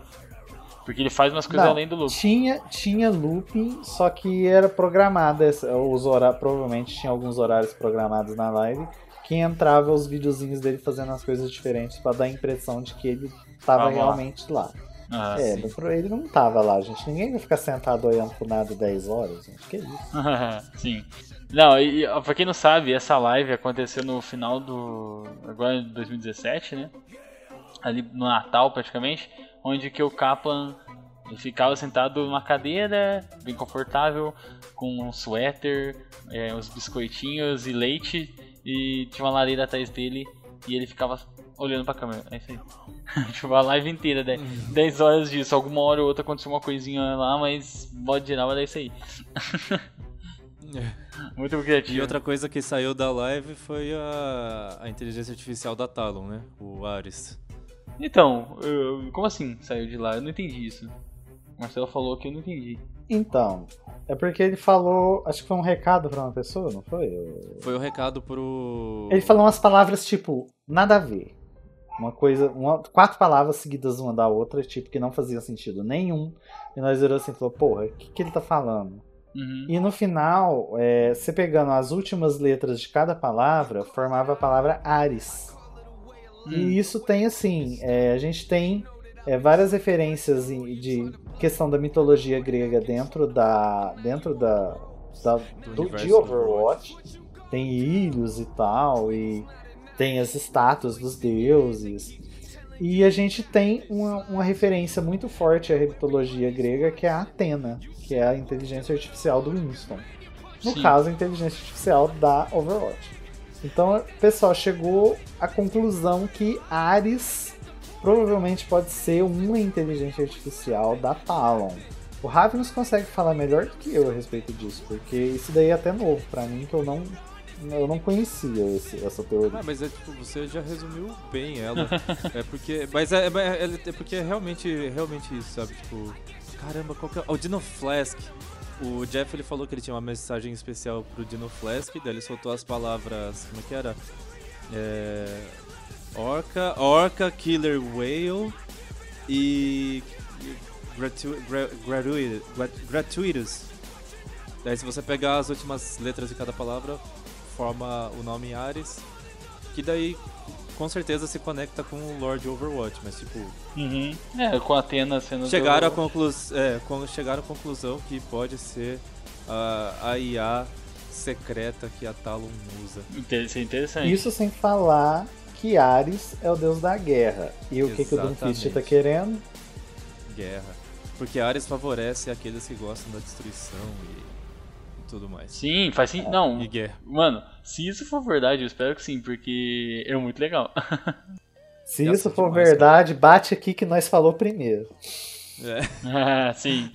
Porque ele faz umas coisas Não, além do looping. Tinha, tinha looping, só que era programada. essa- Os horários, provavelmente tinha alguns horários programados na live que entrava os videozinhos dele fazendo as coisas diferentes pra dar a impressão de que ele tava lá. realmente lá. Ah, é, sim. ele não tava lá, gente. Ninguém vai ficar sentado olhando pro nada 10 horas, gente. Que isso? (laughs) Sim. Não, e pra quem não sabe, essa live aconteceu no final do. agora em 2017, né? Ali no Natal praticamente, onde que o Kaplan ele ficava sentado numa cadeira, bem confortável, com um suéter, é, uns biscoitinhos e leite, e tinha uma lareira atrás dele, e ele ficava olhando pra câmera. É isso aí. (laughs) tipo, a live inteira, né? 10 horas disso. Alguma hora ou outra aconteceu uma coisinha lá, mas modo geral era isso aí. (laughs) Muito criativo. E outra coisa que saiu da live foi a, a inteligência artificial da Talon, né? O Ares. Então, eu- como assim saiu de lá? Eu não entendi isso. O Marcelo falou que eu não entendi. Então, É porque ele falou. Acho que foi um recado pra uma pessoa, não foi? Foi o recado pro. Ele falou umas palavras tipo, nada a ver. Uma coisa. Uma, quatro palavras seguidas uma da outra, tipo, que não fazia sentido nenhum. E nós viramos assim e falou, porra, o que, que ele tá falando? Uhum. E no final, é, você pegando as últimas letras de cada palavra, formava a palavra Ares. Hum. E isso tem assim, é, a gente tem é, várias referências de questão da mitologia grega dentro da dentro da, da- do, de Overwatch. Tem ilhos e tal e tem as estátuas dos deuses. E a gente tem uma, uma referência muito forte à mitologia grega que é a Atena, que é a inteligência artificial do Winston. No Sim. caso, a inteligência artificial da Overwatch. Então, o pessoal chegou à conclusão que Ares provavelmente pode ser uma inteligência artificial da Talon. O Ravnus consegue falar melhor do que eu a respeito disso, porque isso daí é até novo pra mim, que eu não, eu não conhecia esse- essa teoria. Ah, mas é tipo, você já resumiu bem ela. é porque. Mas é, é, é- é porque é realmente, realmente isso, sabe? Tipo, caramba, qual que é. O Dino Flask. O Jeff ele falou que ele tinha uma mensagem especial pro Dino Flask, daí ele soltou as palavras. Como é que era? É. Orca, Orca, Killer Whale e. gratu- gra- gratuit- grat- Gratuitous. Daí se você pegar as últimas letras de cada palavra, forma o nome Ares, que daí com certeza se conecta com o Lord Overwatch, mas tipo, Uhum. É, com a Atena sendo. chegaram, à do- conclus é, con- chegaram à conclusão que pode ser a, a IA secreta que a Talon usa. Isso é interessante. Isso sem falar que Ares é o deus da guerra. E o que, que o Doomfist Exatamente. tá querendo? Guerra. Porque Ares favorece aqueles que gostam da destruição e, e tudo mais. Sim, faz sim. Não, E guerra. mano, se isso for verdade, eu espero que sim, porque é muito legal. (laughs) Se isso for demais, verdade, bate aqui que nós falou primeiro. É. (laughs) Ah, sim.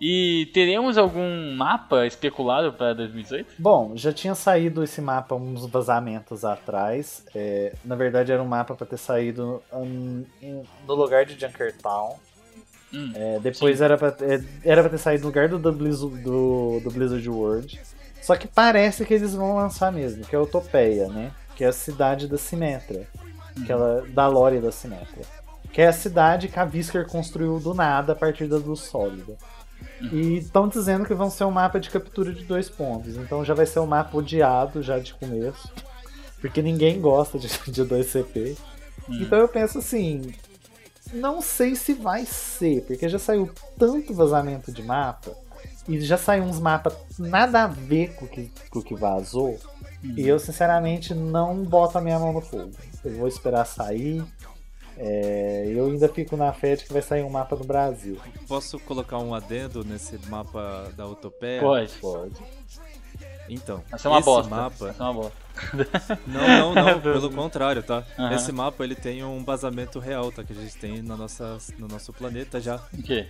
E teremos algum mapa especulado para 2018? Bom, já tinha saído esse mapa uns vazamentos atrás. É, na verdade, era um mapa para ter saído em- no lugar de Junkertown. Hum, É, depois era pra, é, era pra ter saído no lugar do, do, Blizzard, do, do Blizzard World. Só que parece que eles vão lançar mesmo, que é Utopeia, né? Que é a cidade da Simetra. Ela, da lore da Simetra. Que é a cidade que a Visker construiu do nada a partir da luz sólida. E estão dizendo que vão ser um mapa de captura de dois pontos. Então já vai ser um mapa odiado já de começo. Porque ninguém gosta de, (laughs) de 2CP. Então eu penso assim. Não sei se vai ser, porque já saiu tanto vazamento de mapa. E já saiu uns mapas nada a ver com o que, com o que vazou. E eu, sinceramente, não boto a minha mão no fogo. Eu vou esperar sair. É, eu ainda fico na fé de que vai sair um mapa no Brasil. Posso colocar um adendo nesse mapa da Utopia? Pode. Pode. Então, Vai ser uma esse bosta. mapa Vai ser uma bosta. (laughs) Não, não, não, (laughs) pelo contrário, tá? Aham. Esse mapa ele tem um vazamento real, tá? Que a gente tem na nossa, no nosso planeta já. O quê?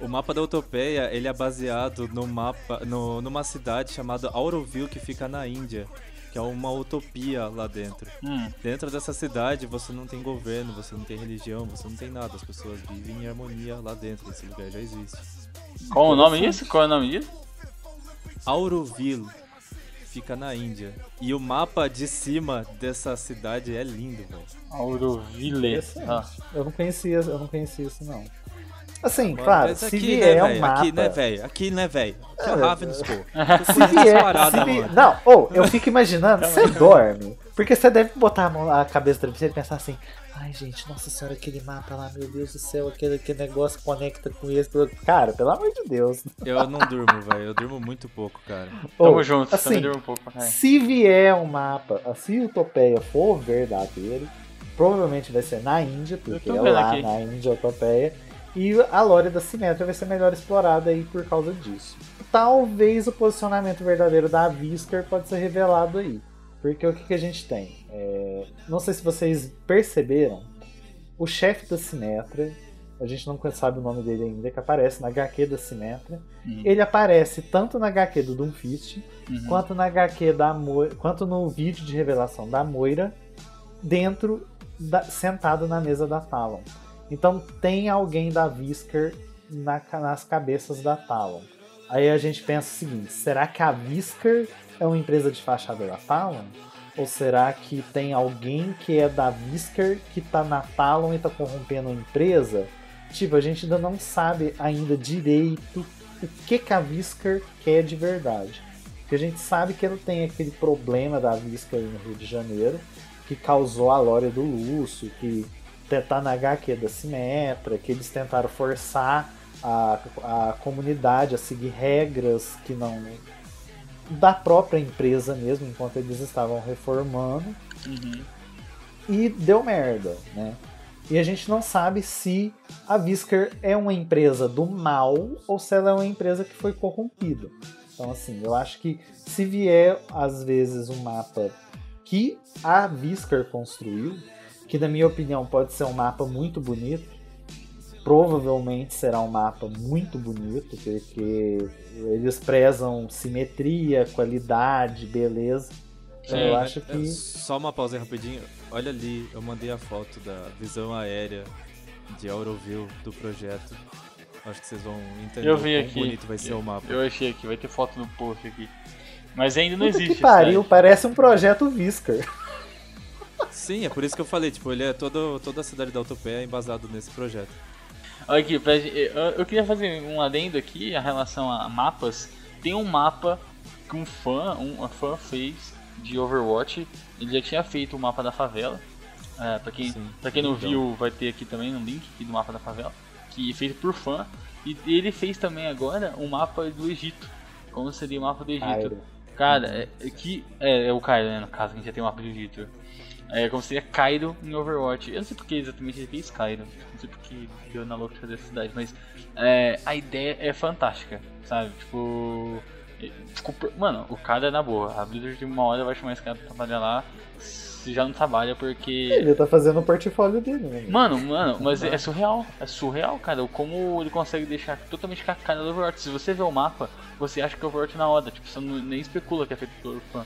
O mapa da Utopeia, ele é baseado no mapa, no, numa cidade chamada Auroville que fica na Índia, que é uma utopia lá dentro. Hum, Dentro dessa cidade você não tem governo, você não tem religião, você não tem nada, as pessoas vivem em harmonia lá dentro, esse lugar já existe. qual o nome disso? Qual é o nome disso? Auroville fica na Índia. E o mapa de cima dessa cidade é lindo, velho. Auroville. Ah, Eu não conhecia, eu não conhecia isso não. Assim, Mano, claro, se aqui, vier né, um velho? mapa. Aqui, né, velho? Aqui, né, velho? Aqui é o É, Ravens, pô. (laughs) Se vier, se mano. Não, ou eu fico imaginando, você (laughs) dorme. Porque você deve botar a, mão, a cabeça do travesseiro e pensar assim: ai gente, nossa senhora, aquele mapa lá, meu Deus do céu, aquele, aquele negócio conecta com esse. Cara, pelo amor de Deus. Eu não durmo, velho. Eu durmo muito pouco, cara. tamo Ou, junto, assim, também deu um pouco caralho. Se vier um mapa, se Utopeia for verdadeiro, provavelmente vai ser na Índia, porque é lá aqui. na Índia a Utopeia. E a lore da Simétria vai ser melhor explorada aí por causa disso. Talvez o posicionamento verdadeiro da Visker pode ser revelado aí. Porque o que, que a gente tem? É, Não sei se vocês perceberam, o chefe da Simétria, a gente não sabe o nome dele ainda, que aparece na HQ da Simétria. Uhum. Ele aparece tanto na HQ do Doomfist, Uhum. quanto na HQ da Moira, quanto no vídeo de revelação da Moira, dentro da- sentado na mesa da Talon. Então tem alguém da Visker na nas cabeças da Talon. Aí a gente pensa o seguinte: será que a Whisker é uma empresa de fachada da Talon? Ou será que tem alguém que é da Whisker que tá na Talon e tá corrompendo a empresa? Tipo, a gente ainda não sabe ainda direito o que, que a Whisker quer de verdade. Porque a gente sabe que ela tem aquele problema da Whisker no Rio de Janeiro, que causou a Lória do Lúcio, que tá na HQ da Simetra, que eles tentaram forçar a, a comunidade a seguir regras que não. da própria empresa mesmo, enquanto eles estavam reformando. Uhum. E deu merda, né? E a gente não sabe se a Whisker é uma empresa do mal ou se ela é uma empresa que foi corrompida. Então, assim, eu acho que se vier, às vezes, um mapa que a Whisker construiu, que na minha opinião pode ser um mapa muito bonito, provavelmente será um mapa muito bonito, porque eles prezam simetria, qualidade, beleza. Então, eu acho É, que. Só uma pausa aí rapidinho. Olha ali, eu mandei a foto da visão aérea de Auroville do projeto. Acho que vocês vão entender Eu vi aqui. bonito vai ser o mapa. Eu achei aqui, vai ter foto no post aqui. Mas ainda não Puta existe. que pariu, parece um projeto Whisker. Sim, é por isso que eu falei, tipo, ele é todo, toda a cidade da Utopia é embasado nesse projeto. Olha aqui, eu eu queria fazer um adendo aqui em relação a mapas. Tem um mapa que um fã, um fã fez de Overwatch. Ele já tinha feito o mapa da favela. É, pra, quem, Sim, pra quem não então. viu, vai ter aqui também um link aqui do mapa da favela. Que é feito por fã. E ele fez também agora um mapa do Egito. Como seria o mapa do Egito. Cairo. Cara, é, é que. É, é o Cairo, né? No caso, a gente já tem o mapa do Egito. É como seria Cairo em Overwatch. Eu não sei porque exatamente ele fez Cairo. Não sei porque deu na louca fazer a cidade, mas é, a ideia é fantástica, sabe? Tipo. é, Mano, o cara é na boa. A Blizzard de uma hora vai chamar esse cara pra trabalhar lá. Se já não trabalha porque. Ele tá fazendo o portfólio dele, né? Mano, mano, mas é surreal. É surreal, cara. Como ele consegue deixar totalmente com a cara do Overwatch. Se você vê o mapa, você acha que é Overwatch na hora. Tipo, você não, nem especula que é feito por fã.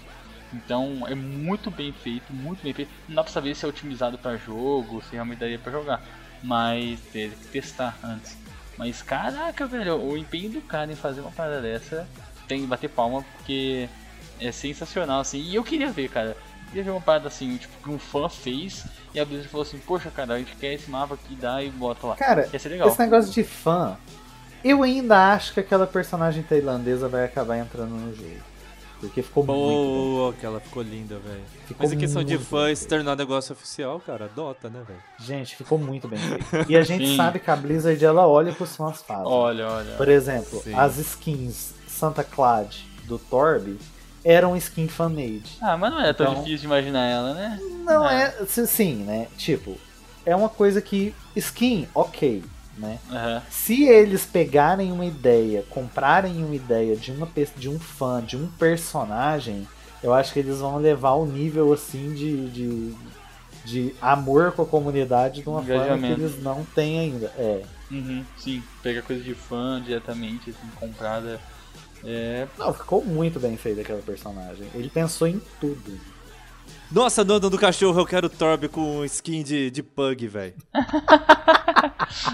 Então é muito bem feito, muito bem feito. Não dá pra saber se é otimizado pra jogo, se realmente daria pra jogar. Mas teve que testar antes. Mas caraca, velho, o empenho do cara em fazer uma parada dessa tem que bater palma porque é sensacional, assim. E eu queria ver, cara. Eu queria ver uma parada assim, tipo, que um fã fez e a Blizzard falou assim, poxa cara, a gente quer esse mapa aqui, dá e bota lá. Cara, esse negócio de fã, eu ainda acho que aquela personagem tailandesa vai acabar entrando no jogo. Porque ficou muito. bem. Boa, aquela ficou linda, velho. Mas em questão de muito fã, bem se tornar negócio oficial, cara, Dota, né, velho? Gente, ficou muito bem feito. (laughs) E a gente Sim. sabe que a Blizzard ela olha pros fãs fazem. Olha, olha. Por exemplo, Sim. as skins Santa Claus do Torb eram skin fan-made. Ah, mas não é tão Então- difícil de imaginar ela, né? Não É. é. Sim, né? Tipo, é uma coisa que. Skin, ok, né? Aham. Se eles pegarem uma ideia, comprarem uma ideia de, uma, de um fã, de um personagem, eu acho que eles vão levar o nível assim de, de, de amor com a comunidade de uma forma que eles não têm ainda. É. Uhum, sim, pega coisa de fã diretamente, assim, comprada. É. Não, ficou muito bem feito aquela personagem. Ele pensou em tudo. Nossa, dona do cachorro, eu quero Torb com skin de, de pug, velho. (laughs)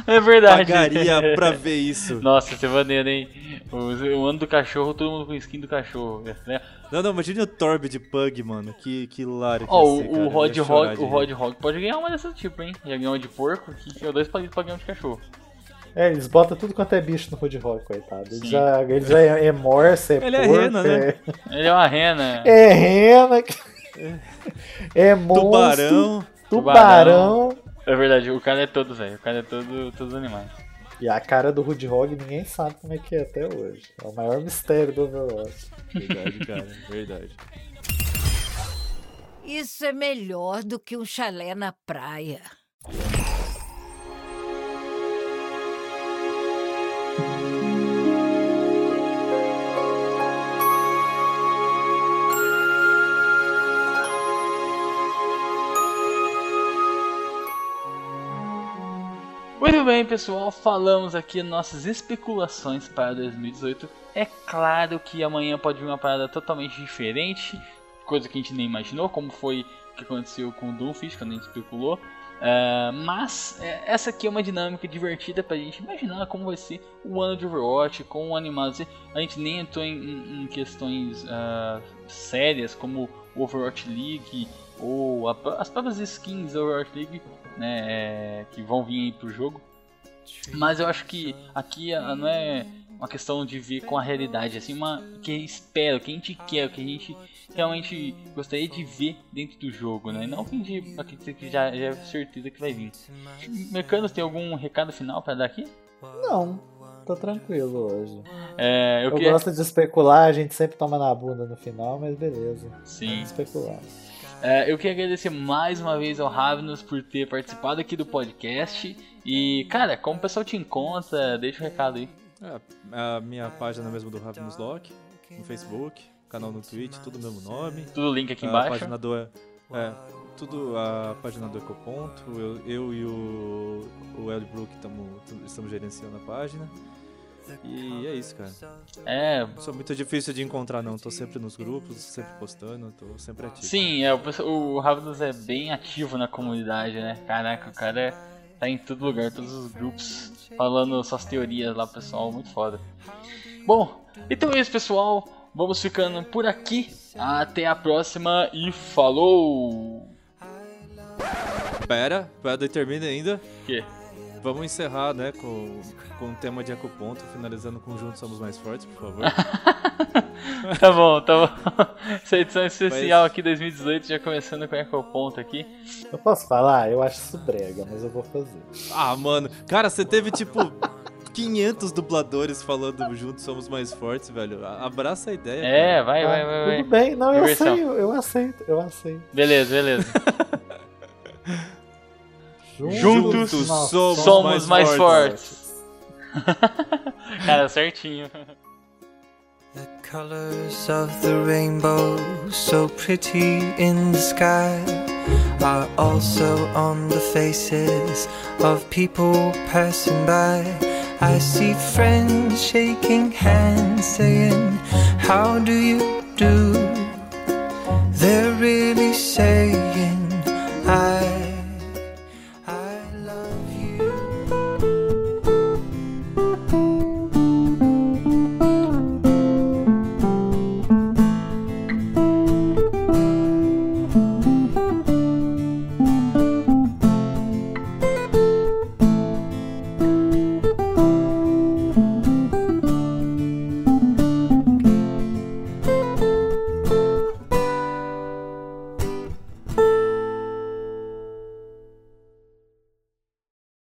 É verdade. Pagaria pra ver isso. Nossa, você maneiro, hein? O, o ano do cachorro, todo mundo com skin do cachorro. né? Não, não, imagina o Torb de pug, mano. Que, que hilário que Ó, ia o, ser, o Rod Hog, o. Rod Hog pode ganhar uma dessas tipo, hein? Já ganhou uma de porco, que é dois palitos pra ganhar uma de cachorro. É, eles botam tudo quanto é bicho no Hood Rock, coitado. Ele Sim. já, ele já é, é morsa, é Ele é porco, rena, né? Ele é uma rena. É, é rena, é monstro, Tubarão. tubarão. É verdade, o cara é todo, velho. O cara é todo, todos os animais. E a cara do Hood Hog ninguém sabe como é que é até hoje. É o maior mistério do Overwatch. Verdade, cara. Verdade. Isso é melhor do que um chalé na praia. Muito bem, pessoal, falamos aqui nossas especulações para 2018. É claro que amanhã pode vir uma parada totalmente diferente, coisa que a gente nem imaginou, como foi o que aconteceu com o Doomfish, quando a gente especulou. É, mas é, essa aqui é uma dinâmica divertida pra gente imaginar como vai ser o ano de Overwatch com o animado. A gente nem entrou em, em- questões ah, sérias como o Overwatch League ou a- as próprias skins da Overwatch League né, é, que vão vir aí pro jogo. Mas eu acho que aqui ah, não é uma questão de ver com a realidade, assim, uma que espera, o que a gente quer, o que a gente realmente gostaria de ver dentro do jogo, né? Não que a gente que já, já é certeza que vai vir. Mecanos, tem algum recado final pra dar aqui? Não, tô tranquilo hoje. É, eu Eu, queria... gosto de especular, a gente sempre toma na bunda no final, mas beleza. Sim. Vamos especular. É, eu queria agradecer mais uma vez ao Ravenous por ter participado aqui do podcast. E, cara, como o pessoal te encontra, deixa o recado aí. É, a minha página mesmo do Ravenous Lock, no Facebook, canal no Twitch, tudo o mesmo nome. Tudo link aqui a embaixo. página do é, tudo a página do Ecoponto. Eu, eu e o, o Hélio Brook tamo, estamos gerenciando a página. E é isso, cara. É, Não sou muito difícil de encontrar, não. Tô sempre nos grupos, sempre postando, tô sempre ativo. sim, é, o, o é bem ativo na comunidade, né? Caraca, o cara é- tá em todo lugar, todos os grupos, falando suas teorias lá, pessoal, muito foda. Bom, então é isso, pessoal. Vamos ficando por aqui. Até a próxima e falou! Pera, pera, termina ainda. O quê? Vamos encerrar, né, com, com o tema de Ecoponto, finalizando com Juntos Somos Mais Fortes, por favor. (laughs) Tá bom, tá bom. Essa edição especial aqui 2018, já começando com o Ecoponto aqui. Eu posso falar? Eu acho isso brega, mas eu vou fazer. ah, mano. Cara, você teve, tipo, 500 dubladores falando Juntos Somos Mais Fortes, velho. Abraça a ideia. É, cara. vai, Ah, vai, vai, vai. Tudo bem, não, eu sei, eu, eu aceito, eu aceito. Beleza, beleza. (laughs) Juntos, Juntos nós somos Somos mais mais fortes. (laughs) Cara, certinho. The colors of the rainbow, so pretty in the sky, are also on the faces of people passing by. I see friends shaking hands, saying, How do you do? They're really saying,